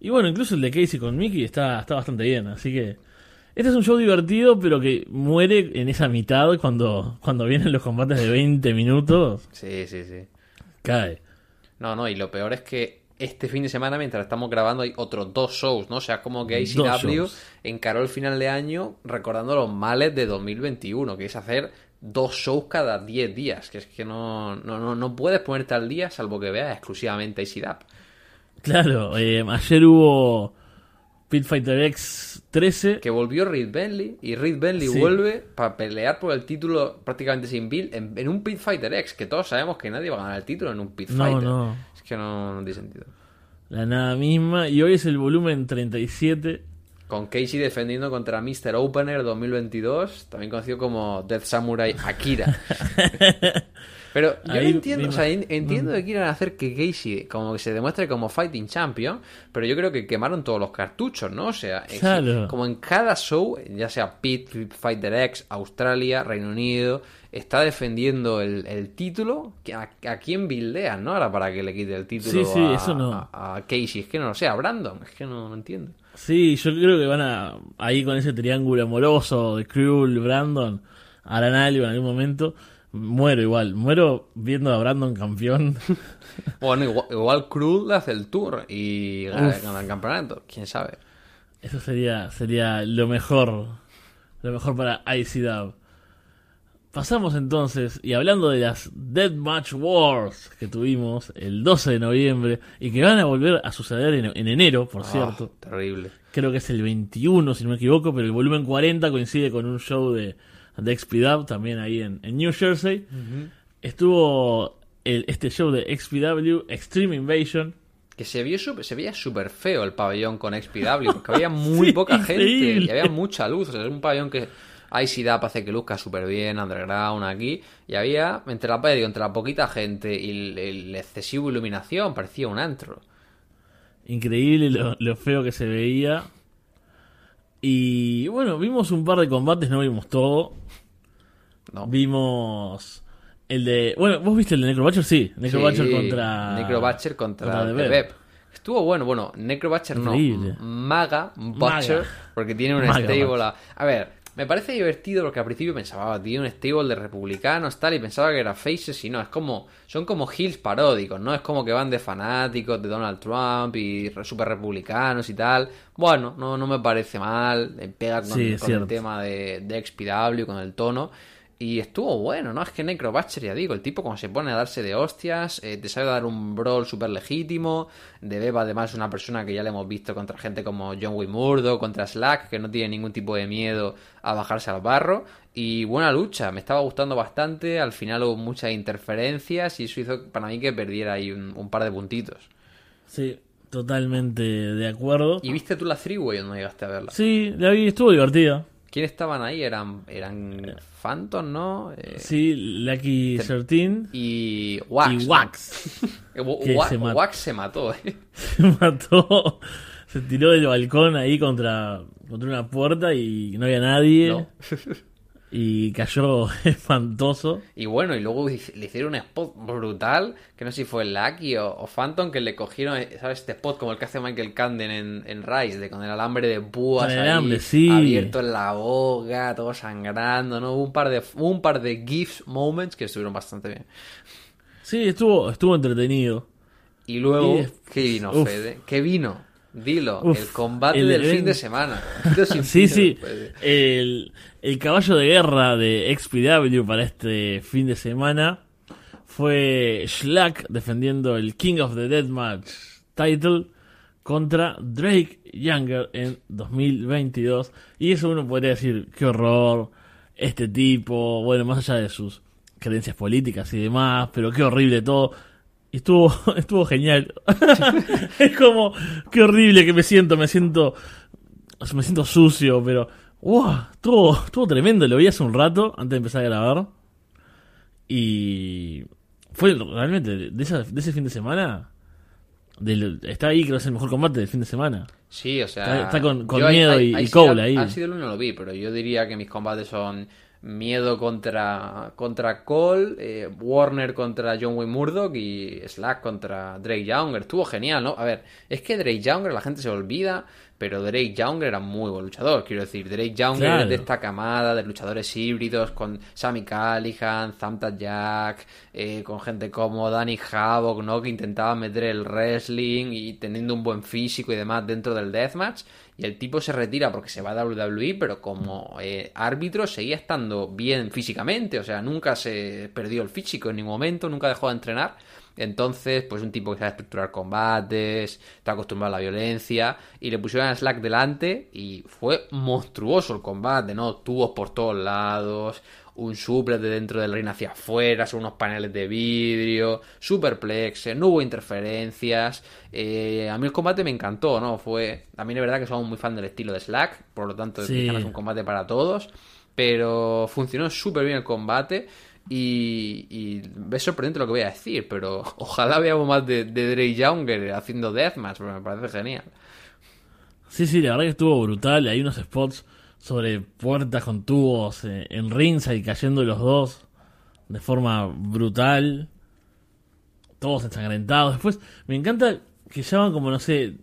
Y bueno, incluso el de Casey con Mickey está, está bastante bien. Así que este es un show divertido, pero que muere en esa mitad cuando, cuando vienen los combates de 20 minutos. Sí, sí, sí. Cae. No, no, y lo peor es que este fin de semana, mientras estamos grabando, hay otros dos shows, ¿no? O sea, como que shows. encaró el final de año recordando los males de 2021, que es hacer dos shows cada 10 días, que es que no, no, no, no puedes ponerte al día salvo que veas exclusivamente ICDAP. Claro, eh, ayer hubo Pit Fighter X 13. Que volvió Reed Bentley y Reed Bentley Sí. vuelve para pelear por el título prácticamente sin Bill en, en un Pit Fighter X, que todos sabemos que nadie va a ganar el título en un Pit No, Fighter. no. Es que no, no tiene sentido. La nada misma. Y hoy es el volumen 37. Con Casey defendiendo contra Mr. Opener 2022, también conocido como Death Samurai Akira. Pero yo Ahí entiendo, o sea, entiendo que quieran hacer que Casey como que se demuestre como fighting champion, pero yo creo que quemaron todos los cartuchos, ¿no? O sea, Claro. como en cada show, ya sea Pit, Pit Fighter X, Australia, Reino Unido, está defendiendo el, el título, ¿a, a quién bildean, no? Ahora para que le quite el título Sí, sí, a, eso no. a- a Casey, es que no lo sé, a Brandon, es que no, no entiendo. Sí, yo creo que van a. Ahí con ese triángulo amoroso de Cruel, Brandon, harán algo en algún momento. Muero igual. Muero viendo a Brandon campeón. Bueno, igual, igual le hace el tour y gana, el campeonato, quién sabe. Eso sería, sería lo mejor. Lo mejor para ICW. Pasamos entonces, y hablando de las Deathmatch Wars que tuvimos el 12 de noviembre y que van a volver a suceder en, en enero, por Ah, cierto. terrible. Creo que es el 21, si no me equivoco, pero el volumen 40 coincide con un show de, de XPW también ahí en, en New Jersey. Estuvo el- este show de XPW, Extreme Invasion. Que se vio super- se veía súper feo el pabellón con XPW, porque había muy Sí, poca gente increíble. y había mucha luz. O sea, es un pabellón que ICDAP hace que luzca súper bien, underground aquí. Y había, entre la, digo, entre la poquita gente y el, el excesivo iluminación, parecía un antro. Increíble lo, lo feo que se veía. Y bueno, vimos un par de combates, no vimos todo. ¿No? Vimos el de. Bueno, ¿vos viste el de Necrobatcher? Sí, Necrobatcher Sí, contra. Necrobatcher contra, contra The. Estuvo bueno, bueno, Necrobatcher no. Maga Butcher, Maga. porque tiene un Maga stable. Butcher. A... a ver, me parece divertido porque al principio pensaba, "Ah, tiene un stable de republicanos, tal, y pensaba que era faces y no, es como, son como hills paródicos, ¿no? Es como que van de fanáticos de Donald Trump y super republicanos y tal. Bueno, no, no me parece mal, eh, pega con, Sí, es con el tema de, de XPW, con el tono. Y estuvo bueno, ¿no? Es que Necrobatcher, ya digo, el tipo como se pone a darse de hostias, eh, te sabe dar un brawl súper legítimo. De Beba, además, es una persona que ya le hemos visto contra gente como John Wimurdo, contra Slack, que no tiene ningún tipo de miedo a bajarse al barro. Y buena lucha, me estaba gustando bastante. Al final hubo muchas interferencias y eso hizo para mí que perdiera ahí un, un par de puntitos. Sí, totalmente de acuerdo. ¿Y viste tú la Freeway o no llegaste a verla? Sí, la vi, estuvo divertida. ¿Quiénes estaban ahí? Eran, eran Phantom, ¿no? Eh, Sí, Lucky 13 y Wax. y. Wax. Eh, Wa- Que Wa- se. Wax se mató, eh. Se mató. Se tiró del balcón ahí contra, contra una puerta y no había nadie. No. Y cayó espantoso. Y bueno, y luego le hicieron un spot brutal, que no sé si fue Lucky o, o Phantom, que le cogieron, eh, ¿sabes? Este spot como el que hace Michael Camden en, en Rise, de con el alambre de púas ahí, sí. abierto en la boca, todo sangrando, ¿no? Hubo un par de, un par de GIFs moments que estuvieron bastante bien. Sí, estuvo, estuvo entretenido. Y luego, Y- ¿qué vino, uf. Fede? ¿Qué vino? Dilo, Uf, el combate el del fin de semana. Sí, sí. El, el caballo de guerra de XPW para este fin de semana fue Schlack defendiendo el King of the Deathmatch title contra Drake Younger en 2022. Y eso uno podría decir, qué horror, este tipo, bueno, más allá de sus creencias políticas y demás, pero qué horrible todo. Y estuvo, estuvo genial. es como, qué horrible que me siento, me siento me siento sucio, pero wow, estuvo, estuvo tremendo, lo vi hace un rato antes de empezar a grabar. Y fue realmente de, esa- de ese fin de semana. del- está ahí, creo que es el mejor combate del fin de semana. Sí, o sea. Está- está con- con Miedo y- ahí y Cole ahí. al sido el uno lo vi, pero yo diría que mis combates son Miedo contra, contra Cole, eh, Warner contra John Wayne Murdoch y Slack contra Drake Younger. Estuvo genial, ¿no? A ver, es que Drake Younger la gente se olvida, pero Drake Younger era muy buen luchador. Quiero decir, Drake Younger Claro. de esta camada de luchadores híbridos con Sammy Callihan, Zamta Jack, eh, con gente como Danny Havoc, ¿no? Que intentaba meter el wrestling y teniendo un buen físico y demás dentro del deathmatch. Y el tipo se retira porque se va a WWE, pero como eh, árbitro seguía estando bien físicamente, o sea, nunca se perdió el físico en ningún momento, nunca dejó de entrenar. Entonces, pues un tipo que sabe estructurar combates, está acostumbrado a la violencia, y le pusieron a Slack delante y fue monstruoso el combate, ¿no? Tubos por todos lados, un suplex de dentro del ring hacia afuera, son unos paneles de vidrio, superplexes, no hubo interferencias. eh, a mí el combate me encantó, ¿no? Fue. A mí de verdad que somos muy fan del estilo de Slack, por lo tanto, Sí. es un combate para todos, pero funcionó súper bien el combate. Y, y es sorprendente lo que voy a decir, pero ojalá veamos más de, de Drake Younger haciendo Deathmatch, porque me parece genial. Sí, sí, la verdad que estuvo brutal. Hay unos spots sobre puertas con tubos eh, en ringside y cayendo los dos de forma brutal. Todos ensangrentados. Después, me encanta que llevan como, no sé,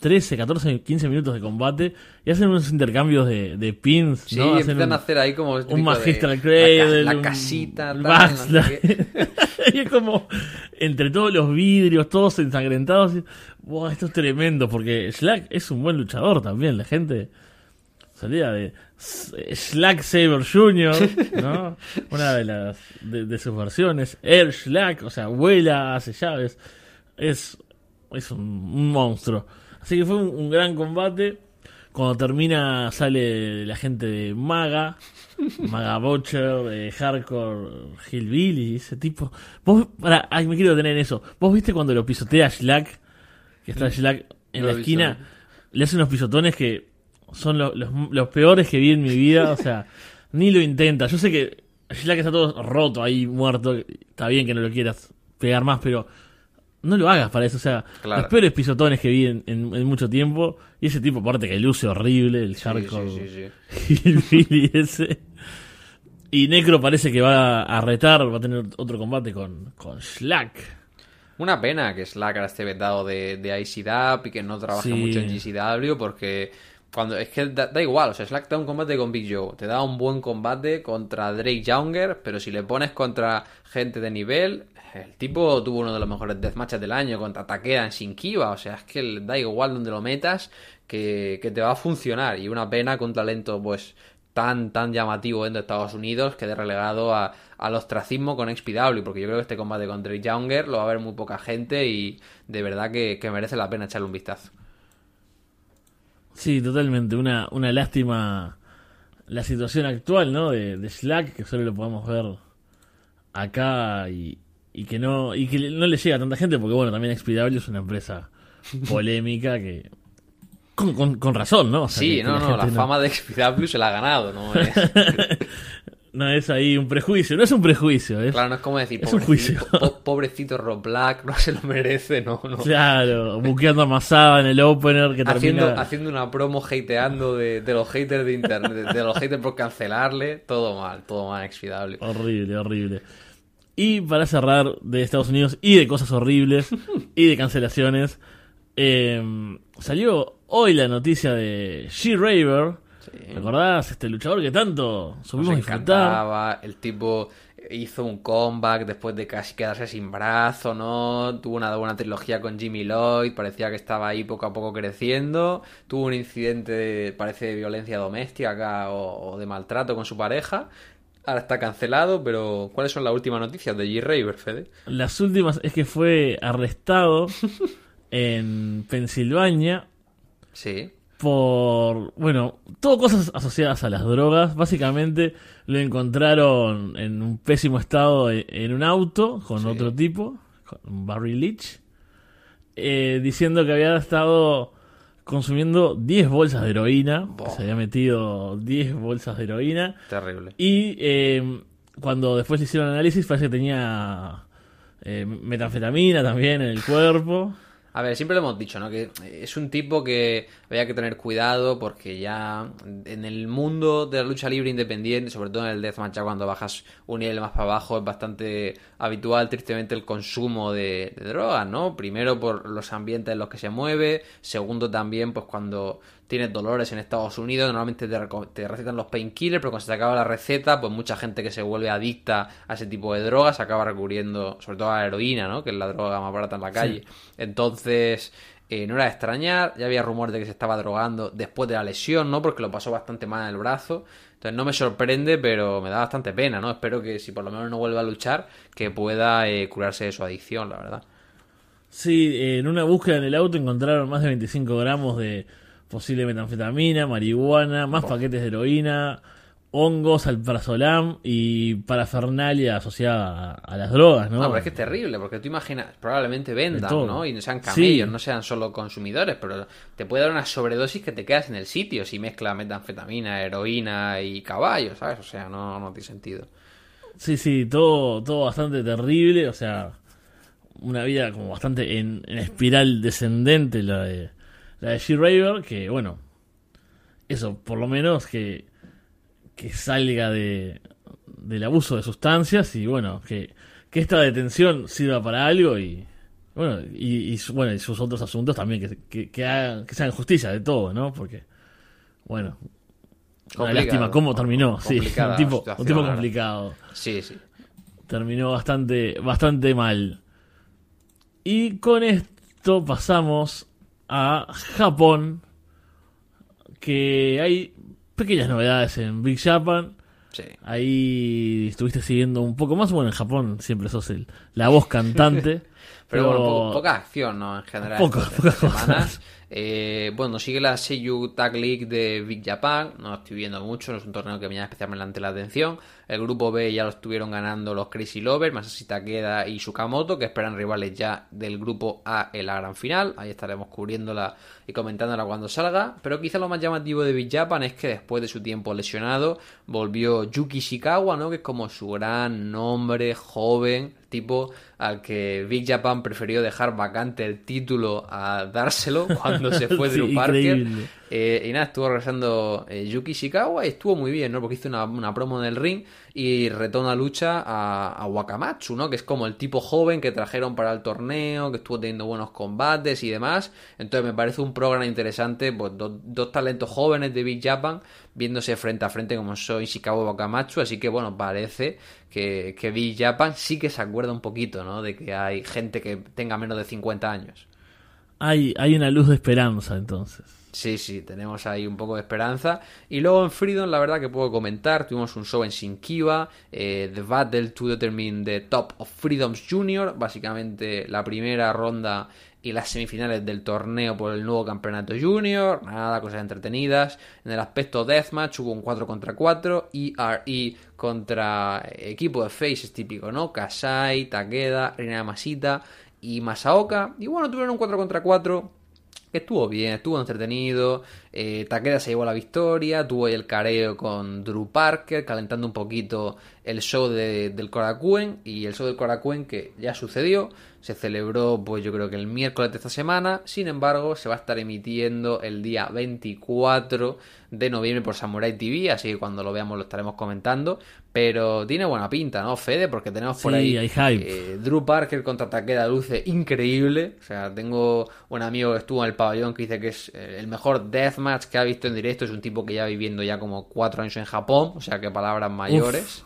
13, 14, 15 minutos de combate y hacen unos intercambios de, de pins. Sí, ¿no? Hacen empiezan un- a hacer ahí como este un Magistral la, Cradle, ca- la un- casita, un tal, no sé backslide. qué. y es como entre todos los vidrios, todos ensangrentados. y- Buah, esto es tremendo porque Slack es un buen luchador también. La gente salía de Slack Saber Jr., ¿no? Una de las de, de sus versiones. Air Slack, o sea, vuela, hace llaves. Es, es un, un monstruo. Así que fue un, un gran combate. Cuando termina sale la gente de Maga, Maga Butcher, de Hardcore Hillbilly, ese tipo. Vos, para, ay, me quiero detener en eso. ¿Vos viste cuando lo pisotea Slack? Que está Slack en No la esquina. Le hace unos pisotones que son lo- los, los peores que vi en mi vida. O sea, ni lo intenta. Yo sé que Slack está todo roto ahí, muerto. Está bien que no lo quieras pegar más, pero no lo hagas para eso. O sea, Claro. los peores pisotones que vi en, en- en mucho tiempo. Y ese tipo, aparte que luce horrible, el Sí, hardcore sí, sí, sí. Hillbilly ese. Y Necro parece que va a retar, va a tener otro combate con, con Slack. Una pena que Slack ahora esté vetado de, de ICW y que no trabaje mucho en GCW porque cuando es que da, igual, o sea, Slack te da un combate con Big Joe, te da un buen combate contra Drake Younger, pero si le pones contra gente de nivel, el tipo tuvo uno de los mejores deathmatches del año contra Takeda en Shinkiba, o sea, es que da igual donde lo metas, que, que te va a funcionar y una pena con talento pues tan tan llamativo dentro de Estados Unidos quede relegado a, al ostracismo con XPW, porque yo creo que este combate con Drake Younger lo va a ver muy poca gente y de verdad que merece la pena echarle un vistazo. Sí, totalmente. Una, una lástima la situación actual, ¿no? De, de Slack, que solo lo podemos ver acá y, y que no y que no le llega a tanta gente, porque bueno, también XPW es una empresa polémica que... Con, con, con razón, ¿no? O sea, Sí, que- que no, no, la fama de XPW se la ha ganado, ¿no? No es ahí un prejuicio, no es un prejuicio, es... claro, no es como decir, Es un pobrecito, juicio. po- pobrecito Rob Black, no se lo merece, no, no. Claro, buqueando a Masada en el opener que Haciendo, termina... haciendo una promo hateando de, de los haters de internet, de, de los haters por cancelarle, todo mal, todo mal XPW. Horrible, horrible. Y para cerrar de Estados Unidos y de cosas horribles y de cancelaciones, eh, salió hoy la noticia de She Raver. ¿Recordás? Este luchador que tanto supimos Nos disfrutar. encantaba, el tipo hizo un comeback después de casi quedarse sin brazo, ¿no? Tuvo una buena trilogía con Jimmy Lloyd, parecía que estaba ahí poco a poco creciendo, tuvo un incidente, de- parece, de violencia doméstica acá, o, o de maltrato con su pareja, ahora está cancelado, pero ¿cuáles son las últimas noticias de G-Raver, Fede? Las últimas es que fue arrestado en Pensilvania Sí, por, bueno, todo cosas asociadas a las drogas. Básicamente lo encontraron en un pésimo estado e- en un auto con Sí. otro tipo, con Barry Leach, eh, diciendo que había estado consumiendo 10 bolsas de heroína, se había metido 10 bolsas de heroína, terrible. y eh, cuando después le hicieron análisis parece que tenía eh, metanfetamina también en el cuerpo. A ver, siempre lo hemos dicho, ¿no? Que es un tipo que había que tener cuidado porque ya en el mundo de la lucha libre independiente, sobre todo en el deathmatch, ya cuando bajas un nivel más para abajo, es bastante habitual, tristemente, el consumo de, de drogas, ¿no? Primero por los ambientes en los que se mueve, segundo también, pues cuando tienes dolores en Estados Unidos, normalmente te, te recetan los painkillers, pero cuando se te acaba la receta, pues mucha gente que se vuelve adicta a ese tipo de drogas acaba recurriendo, sobre todo a la heroína, ¿no? Que es la droga más barata en la calle. Entonces, eh, no era de extrañar, ya había rumores de que se estaba drogando después de la lesión, ¿no? Porque lo pasó bastante mal en el brazo. Entonces no me sorprende, pero me da bastante pena, ¿no? Espero que si por lo menos no vuelva a luchar, que pueda eh, curarse de su adicción, la verdad. Sí, en una búsqueda en el auto encontraron más de 25 gramos de posible metanfetamina, marihuana, más paquetes de heroína, hongos, alprazolam y parafernalia asociada a, las drogas, ¿no? No, pero es que es terrible, porque tú imaginas, probablemente vendan, ¿no? Y no sean camellos, no sean solo consumidores, pero te puede dar una sobredosis que te quedas en el sitio si mezcla metanfetamina, heroína y caballo, ¿sabes? O sea, no, no tiene sentido. Sí, sí, todo, todo bastante terrible, o sea, una vida como bastante en, en espiral descendente la de la de She-Raver, que bueno, eso, por lo menos que, que salga de, del abuso de sustancias y bueno, que, que esta detención sirva para algo y bueno, y, bueno, y sus otros asuntos también, que, que, que, que sean justicia de todo, ¿no? Porque, bueno, una lástima cómo terminó, sí, un tipo, un tipo complicado. Sí, sí. Terminó bastante, bastante mal. Y con esto pasamos a Japón, que hay pequeñas novedades en Big Japan. Sí. Ahí estuviste siguiendo un poco más. Bueno, en Japón siempre sos el, la voz cantante. pero, bueno, poca acción, ¿no? En general. Pocas, pocas semanas. Eh, bueno, sigue la Seiyu Tag League de Big Japan. No estoy viendo mucho, no es un torneo que me llama especialmente la atención. El grupo B ya lo estuvieron ganando los Crazy Lovers, Masashi Takeda y Sukamoto, que esperan rivales ya del grupo A en la gran final. Ahí estaremos cubriéndola y comentándola cuando salga. Pero quizá lo más llamativo de Big Japan es que después de su tiempo lesionado, volvió Yuki Shikawa, ¿no? Que es como su gran nombre, joven, tipo al que Big Japan prefirió dejar vacante el título a dárselo cuando se fue Drew Parker. Eh, y nada, estuvo regresando eh, Yuki Shikawa y estuvo muy bien, ¿no? Porque hizo una, una promo en el ring y retó una lucha a, a, Wakamatsu, ¿no? Que es como el tipo joven que trajeron para el torneo, que estuvo teniendo buenos combates y demás. Entonces me parece un programa interesante, pues dos talentos jóvenes de Big Japan viéndose frente a frente como soy Ishikawa y Wakamatsu. Así que bueno, parece que, que Big Japan sí que se acuerda un poquito, ¿no? De que hay gente que tenga menos de 50 años. Hay, hay una luz de esperanza entonces. Sí, sí, tenemos ahí un poco de esperanza. Y luego en Freedom, la verdad que puedo comentar, tuvimos un show en Shinkiba, eh, The Battle to Determine the Top of Freedoms Junior, básicamente la primera ronda y las semifinales del torneo por el nuevo campeonato junior, nada, cosas entretenidas. En el aspecto deathmatch hubo un 4 contra 4, ERE contra equipo de faces típico, ¿no? Kasai, Takeda, Rina Masita y Masaoka. Y bueno, tuvieron un 4 contra 4 estuvo bien, estuvo entretenido. Eh, Takeda se llevó la victoria, tuvo ahí el careo con Drew Parker, calentando un poquito el show de, del Korakuen. Y el show del Korakuen que ya sucedió, se celebró pues yo creo que el miércoles de esta semana. Sin embargo, se va a estar emitiendo el día 24 de noviembre por Samurai TV, así que cuando lo veamos lo estaremos comentando. Pero tiene buena pinta, ¿no, Fede? Porque tenemos por Sí, ahí hay hype. eh, Drew Parker contra Takeda luce increíble. O sea, tengo un amigo que estuvo en el pabellón que dice que es eh, el mejor deathmatch que ha visto en directo. Es un tipo que ya viviendo ya como cuatro años en Japón, o sea que palabras mayores.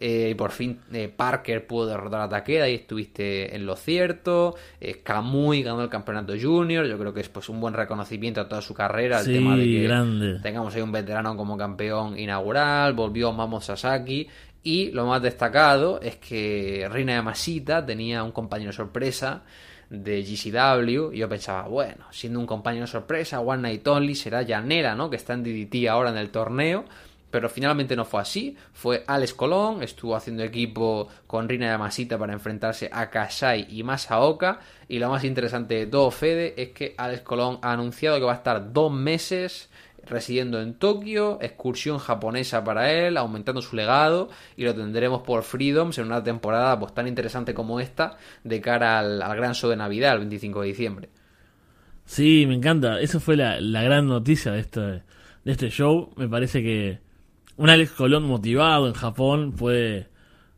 Eh, y por fin eh, Parker pudo derrotar a Takeda y estuviste en lo cierto. Eh, Kamui ganó el campeonato junior. Yo creo que es pues un buen reconocimiento a toda su carrera. El Sí, tema de que grande. tengamos ahí un veterano como campeón inaugural. Volvió Mamo Sasaki. Y lo más destacado es que Reina Yamashita tenía un compañero sorpresa de GCW y yo pensaba, bueno, siendo un compañero sorpresa, One Night Only será Llanera, ¿no? Que está en DDT ahora en el torneo. Pero finalmente no fue así. Fue Alex Colón, estuvo haciendo equipo con Rina Yamasita para enfrentarse a Kasai y Masaoka. Y lo más interesante de todo, Fede, es que Alex Colón ha anunciado que va a estar dos meses residiendo en Tokio, excursión japonesa para él, aumentando su legado y lo tendremos por Freedoms en una temporada pues tan interesante como esta de cara al, al gran show de Navidad, el 25 de diciembre. Sí, me encanta. Esa fue la, la gran noticia de este, de este show. Me parece que un Alex Colón motivado en Japón puede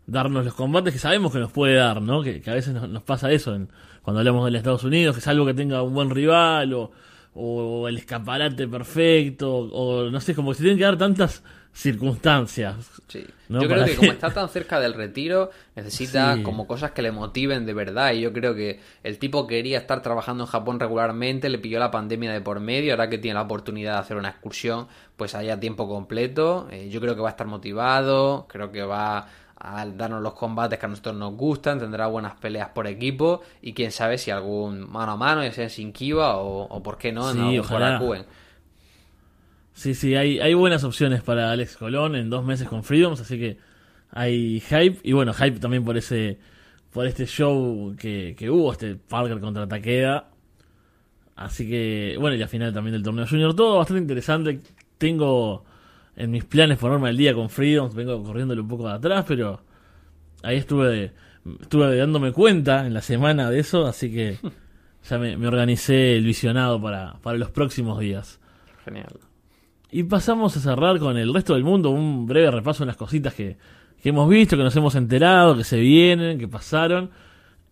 darnos los combates que sabemos que nos puede dar, ¿no? Que, a veces nos, pasa eso en, cuando hablamos de Estados Unidos, que es algo que tenga un buen rival o, o el escaparate perfecto, o no sé, como que se tienen que dar tantas circunstancias. Sí. ¿no? Yo creo Para que como está tan cerca del retiro, necesita Sí. como cosas que le motiven de verdad. Y yo creo que el tipo quería estar trabajando en Japón regularmente, le pilló la pandemia de por medio, ahora que tiene la oportunidad de hacer una excursión, pues ahí a tiempo completo. Eh, yo creo que va a estar motivado, creo que va a darnos los combates que a nosotros nos gustan, tendrá buenas peleas por equipo y quién sabe si algún mano a mano, ya sea en Shinkiba o, o por qué no, en Sí. Sí, sí, hay, hay buenas opciones para Alex Colón en dos meses con Freedoms, así que hay hype. Y bueno, hype también por ese por este show que, que hubo, este Parker contra Takeda. Así que, bueno, y la final también del torneo junior. Todo bastante interesante. Tengo en mis planes ponerme al día con Freedoms, vengo corriéndole un poco de atrás, pero ahí estuve, estuve dándome cuenta en la semana de eso, así que ya me, me organicé el visionado para, para los próximos días. Genial. Y pasamos a cerrar con el resto del mundo, un breve repaso de las cositas que, que hemos visto, que nos hemos enterado, que se vienen, que pasaron.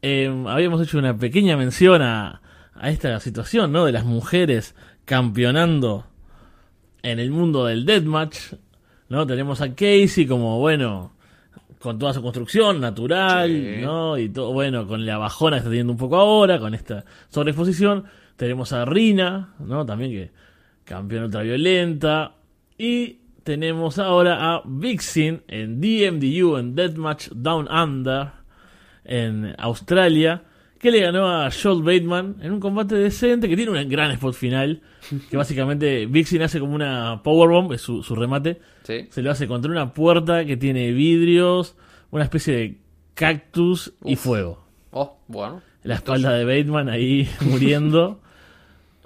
Eh, habíamos hecho una pequeña mención a, a esta situación, ¿no? De las mujeres campeonando en el mundo del deathmatch, ¿no? Tenemos a Casey como, bueno, con toda su construcción natural, Sí. ¿no? Y todo, bueno, con la bajona que está teniendo un poco ahora, con esta sobreexposición. Tenemos a Rina, ¿no? También que campeona ultraviolenta. Y tenemos ahora a Vixen en DMDU, en Deathmatch Down Under, en Australia, que le ganó a Joel Bateman en un combate decente, que tiene un gran spot final, que básicamente Vixen hace como una powerbomb, es su, su remate, Sí. se lo hace contra una puerta que tiene vidrios, una especie de cactus y fuego. Oh, bueno. La espalda de Bateman ahí muriendo.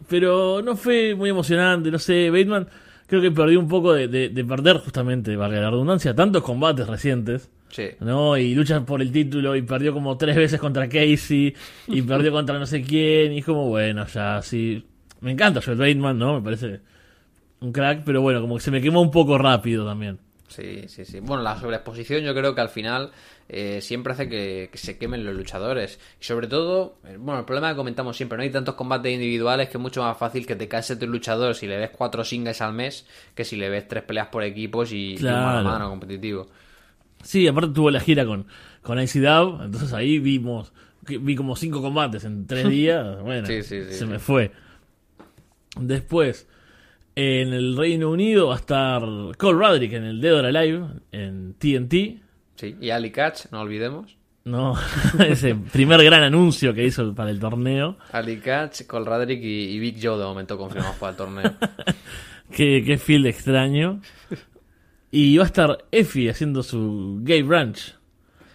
Pero no fue muy emocionante, no sé. Bateman creo que perdió un poco de, de- de perder justamente, valga la redundancia, tantos combates recientes. Sí. ¿no? Y lucha por el título y perdió como tres veces contra Casey y perdió contra no sé quién. Y es como, bueno, ya sí. Me encanta Joel Bateman, ¿no? Me parece un crack, pero bueno, como que se me quemó un poco rápido también. Sí, sí, sí. Bueno, la sobreexposición yo creo que al final eh, siempre hace que, que se quemen los luchadores. Y sobre todo, eh, bueno, el problema que comentamos siempre, no hay tantos combates individuales que es mucho más fácil que te canse tu luchador si le ves cuatro singles al mes que si le ves tres peleas por equipos y, mano a mano competitivo. Sí, aparte tuvo la gira con, con ICW, entonces ahí vimos, vi como cinco combates en tres días, bueno, Sí, sí, sí, se me fue. Después, en el Reino Unido va a estar Cole Roderick en el Dead or Alive, en TNT, Sí. Y Ali Catch, no olvidemos. ¿no? Ese primer gran anuncio que hizo para el torneo. Ali Catch, Cole Radrick y, y Big Joe de momento confirmados para el torneo. Qué, qué field extraño. Y va a estar Effie haciendo su Gay Branch.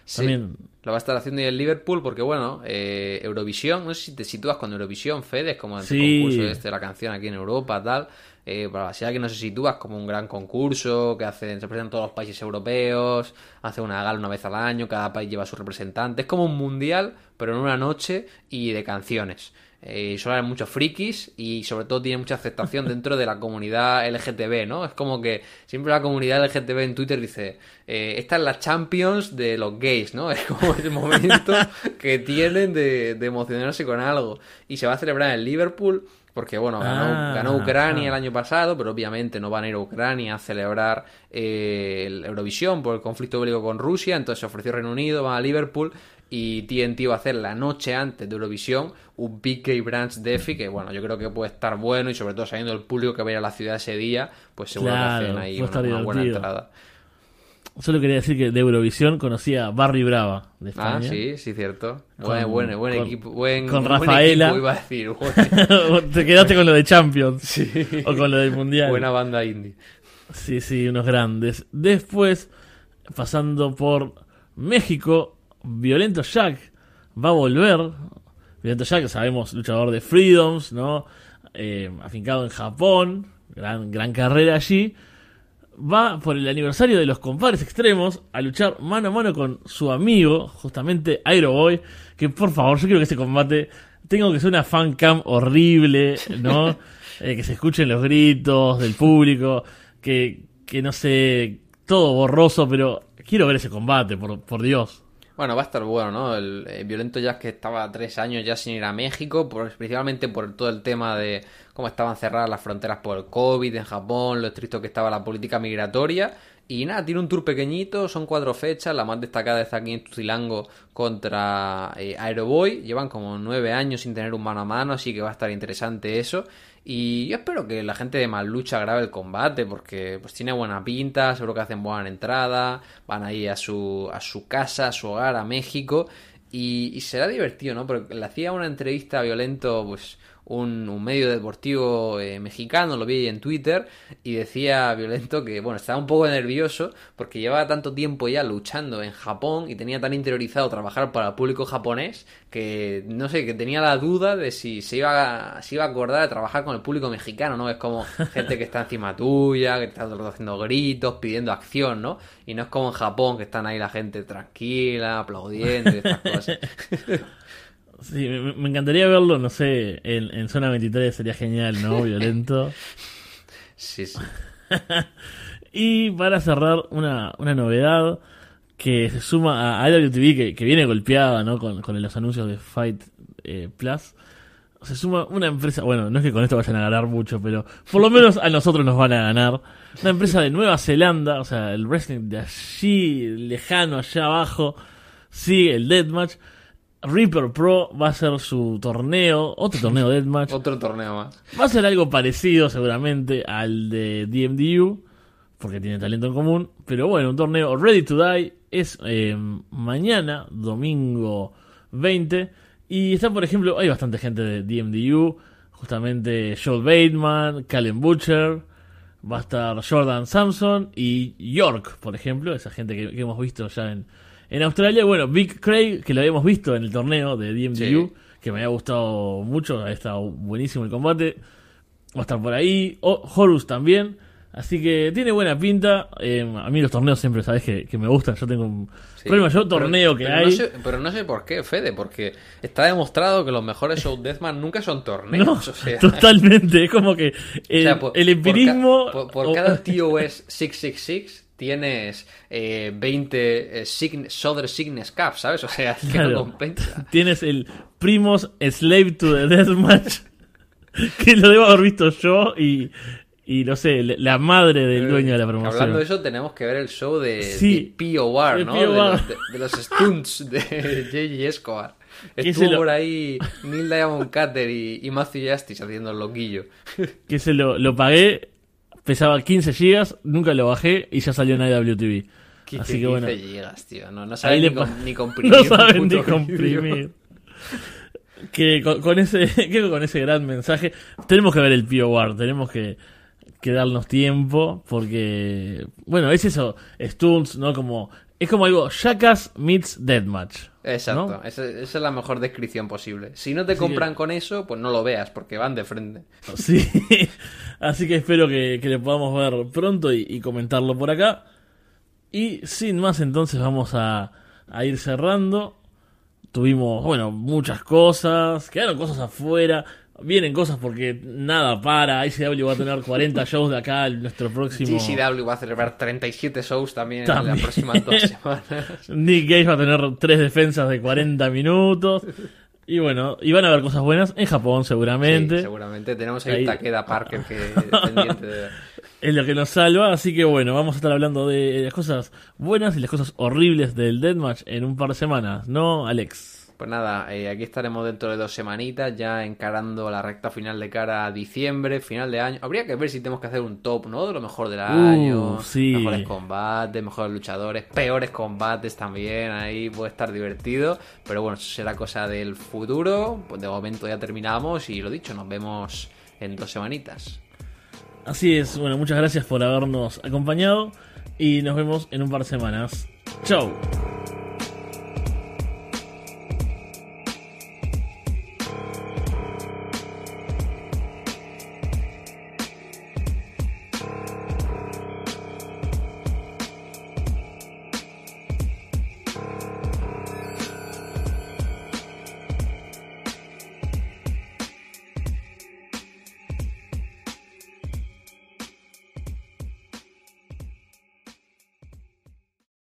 Sí. También. Lo va a estar haciendo en el Liverpool porque, bueno, eh, Eurovisión, no sé si te sitúas con Eurovisión, Fede, es como el Sí. concurso este de la canción aquí en Europa, tal. Eh, para si alguien no se sitúas como un gran concurso que hacen, se presentan todos los países europeos, hace una gala una vez al año, cada país lleva a su representante. Es como un mundial, pero en una noche y de canciones. Eh, suelen haber muchos frikis y sobre todo tiene mucha aceptación dentro de la comunidad LGTB, ¿no? Es como que siempre la comunidad LGTB en Twitter dice, eh, esta es la Champions de los gays, ¿no? Es como el momento que tienen de, de emocionarse con algo. Y se va a celebrar en Liverpool porque, bueno, ganó, Ah, ganó Ucrania ah. el año pasado, pero obviamente no van a ir a Ucrania a celebrar eh, el Eurovisión por el conflicto bélico con Rusia, entonces se ofreció Reino Unido, van a Liverpool y TNT va a hacer la noche antes de Eurovisión un Big Gay Branch Defi que bueno, yo creo que puede estar bueno y sobre todo sabiendo el público que va a ir a la ciudad ese día, pues seguro Claro, que hacen ahí una, buena entrada. Solo quería decir que de Eurovisión conocí a Barry Brava de Ah, España. sí, sí, cierto. Con- buen, buen, con- equipo, buen, con buen Rafaela. equipo, iba a decir. Te quedaste con lo de Champions. O con lo del Mundial. buena banda indie. Sí, sí, unos grandes. Después, pasando por México, Violento Jack va a volver. Violento Jack, sabemos, luchador de Freedoms, ¿no? Eh, afincado en Japón, gran, gran carrera allí. Va por el aniversario de los compadres extremos a luchar mano a mano con su amigo, justamente Aeroboy. Que por favor, yo quiero que ese combate tengo que ser una fan cam horrible, ¿no? Eh, que se escuchen los gritos del público, que, que no sé, todo borroso, pero quiero ver ese combate, por, por Dios. Bueno, va a estar bueno, ¿no? El, eh, Violento ya que estaba tres años ya sin ir a México, por, principalmente por todo el tema de cómo estaban cerradas las fronteras por el COVID en Japón, lo estricto que estaba la política migratoria. Y nada, tiene un tour pequeñito, son cuatro fechas, la más destacada está aquí en Tucilango contra eh, Aeroboy. Llevan como nueve años sin tener un mano a mano, así que va a estar interesante eso. Y yo espero que la gente de Más Lucha grabe el combate porque pues tiene buena pinta, seguro que hacen buena entrada, van ahí a su, a su casa, a su hogar, a México. Y, y será divertido, ¿no? Porque le hacía una entrevista a Violento, pues un, un medio deportivo eh, mexicano, lo vi en Twitter, y decía Violento que, bueno, estaba un poco nervioso porque llevaba tanto tiempo ya luchando en Japón y tenía tan interiorizado trabajar para el público japonés que, no sé, que tenía la duda de si se iba, a, se iba a acordar de trabajar con el público mexicano, ¿no? Es como gente que está encima tuya, que está haciendo gritos, pidiendo acción, ¿no? Y no es como en Japón, que están ahí la gente tranquila, aplaudiendo y estas cosas. Sí, me, me encantaría verlo, no sé, en, en Zona 23 sería genial, ¿no? Violento. Sí, sí. y para cerrar, una, una novedad que se suma a IWTV, que, que viene golpeada, ¿no? Con, con los anuncios de Fight eh, Plus. Se suma una empresa, bueno, no es que con esto vayan a ganar mucho, pero por lo menos a nosotros nos van a ganar. Una empresa de Nueva Zelanda, o sea, el wrestling de allí, lejano, allá abajo, sigue el Deathmatch. Reaper Pro va a ser su torneo, otro torneo Deathmatch. Otro torneo más. Va a ser algo parecido seguramente al de DMDU, porque tiene talento en común. Pero bueno, un torneo Ready to Die es eh, mañana, domingo 20. Y está, por ejemplo, hay bastante gente de DMDU. Justamente Joel Bateman, Callum Butcher. Va a estar Jordan Samson y York, por ejemplo, esa gente que, que hemos visto ya en, en Australia. Bueno, Big Craig, que lo habíamos visto en el torneo de DMDU, Sí. que me había gustado mucho, ha estado buenísimo el combate. Va a estar por ahí. O- Horus también. Así que tiene buena pinta. Eh, a mí los torneos siempre, sabes que, que me gustan. Yo tengo un Sí. problema. Yo, Pero- torneo que pero hay. No sé, pero no sé por qué, Fede, porque está demostrado que los mejores show Deathmatch nunca son torneos. No, o sea, totalmente. Es como que el, o sea, por- el empirismo. Por, ca- por- por o- cada TOS 666 tienes eh, 20 eh, sign- Soder Signes Cup, ¿sabes? O sea, que Claro. no compensa. Tienes el Primos Slave to the Deathmatch. que lo debo haber visto yo y. Y no sé, la madre del dueño de la promoción. Eh, Hablando de eso, tenemos que ver el show de, Sí. de POR, ¿no? De, los, de- de los stunts de J.J. Escobar. Estuvo lo- por ahí Neil Diamond Cutter y, y Matthew Justice haciendo el loquillo. que se lo, lo pagué, pesaba 15 gigas, nunca lo bajé y ya salió en IWTV. 15, Así que bueno, 15 gigas, tío. No, no saben ni, pa- com- ni comprimir. no saben ni comprimir. Que con, con ese, que con ese gran mensaje, tenemos que ver el POR, tenemos que, que darnos tiempo, porque, bueno, es eso, Stunts, ¿no? Como, es como algo, Jackass meets Deathmatch. Exacto, ¿no? esa, esa es la mejor descripción posible. Si no te compran con eso, pues no lo veas, porque van de frente. Sí, así que espero que, que le podamos ver pronto y, y comentarlo por acá. Y sin más, entonces vamos a, a ir cerrando. Tuvimos, bueno, muchas cosas, quedaron cosas afuera, vienen cosas porque nada para. ICW va a tener 40 shows de acá el- nuestro próximo. GCW va a celebrar 37 shows también, en También. las próximas dos semanas. Nick Gage va a tener tres defensas de 40 minutos. Y bueno, y van a haber cosas buenas en Japón seguramente. Sí, seguramente. Tenemos ahí, Ahí- Takeda Parker que pendiente de ver. es lo que nos salva. Así que bueno, vamos a estar hablando de las cosas buenas y las cosas horribles del Deathmatch en un par de semanas, ¿no, Alex? Pues nada, eh, aquí estaremos dentro de dos semanitas, ya encarando la recta final de cara a diciembre, final de año. Habría que ver si tenemos que hacer un top, ¿no? De lo mejor del año, Uh, sí. mejores combates, mejores luchadores, peores combates también, ahí puede estar divertido. Pero bueno, eso será cosa del futuro. Pues de momento ya terminamos y lo dicho, nos vemos en dos semanitas. Así es, bueno, muchas gracias por habernos acompañado y nos vemos en un par de semanas. Chau.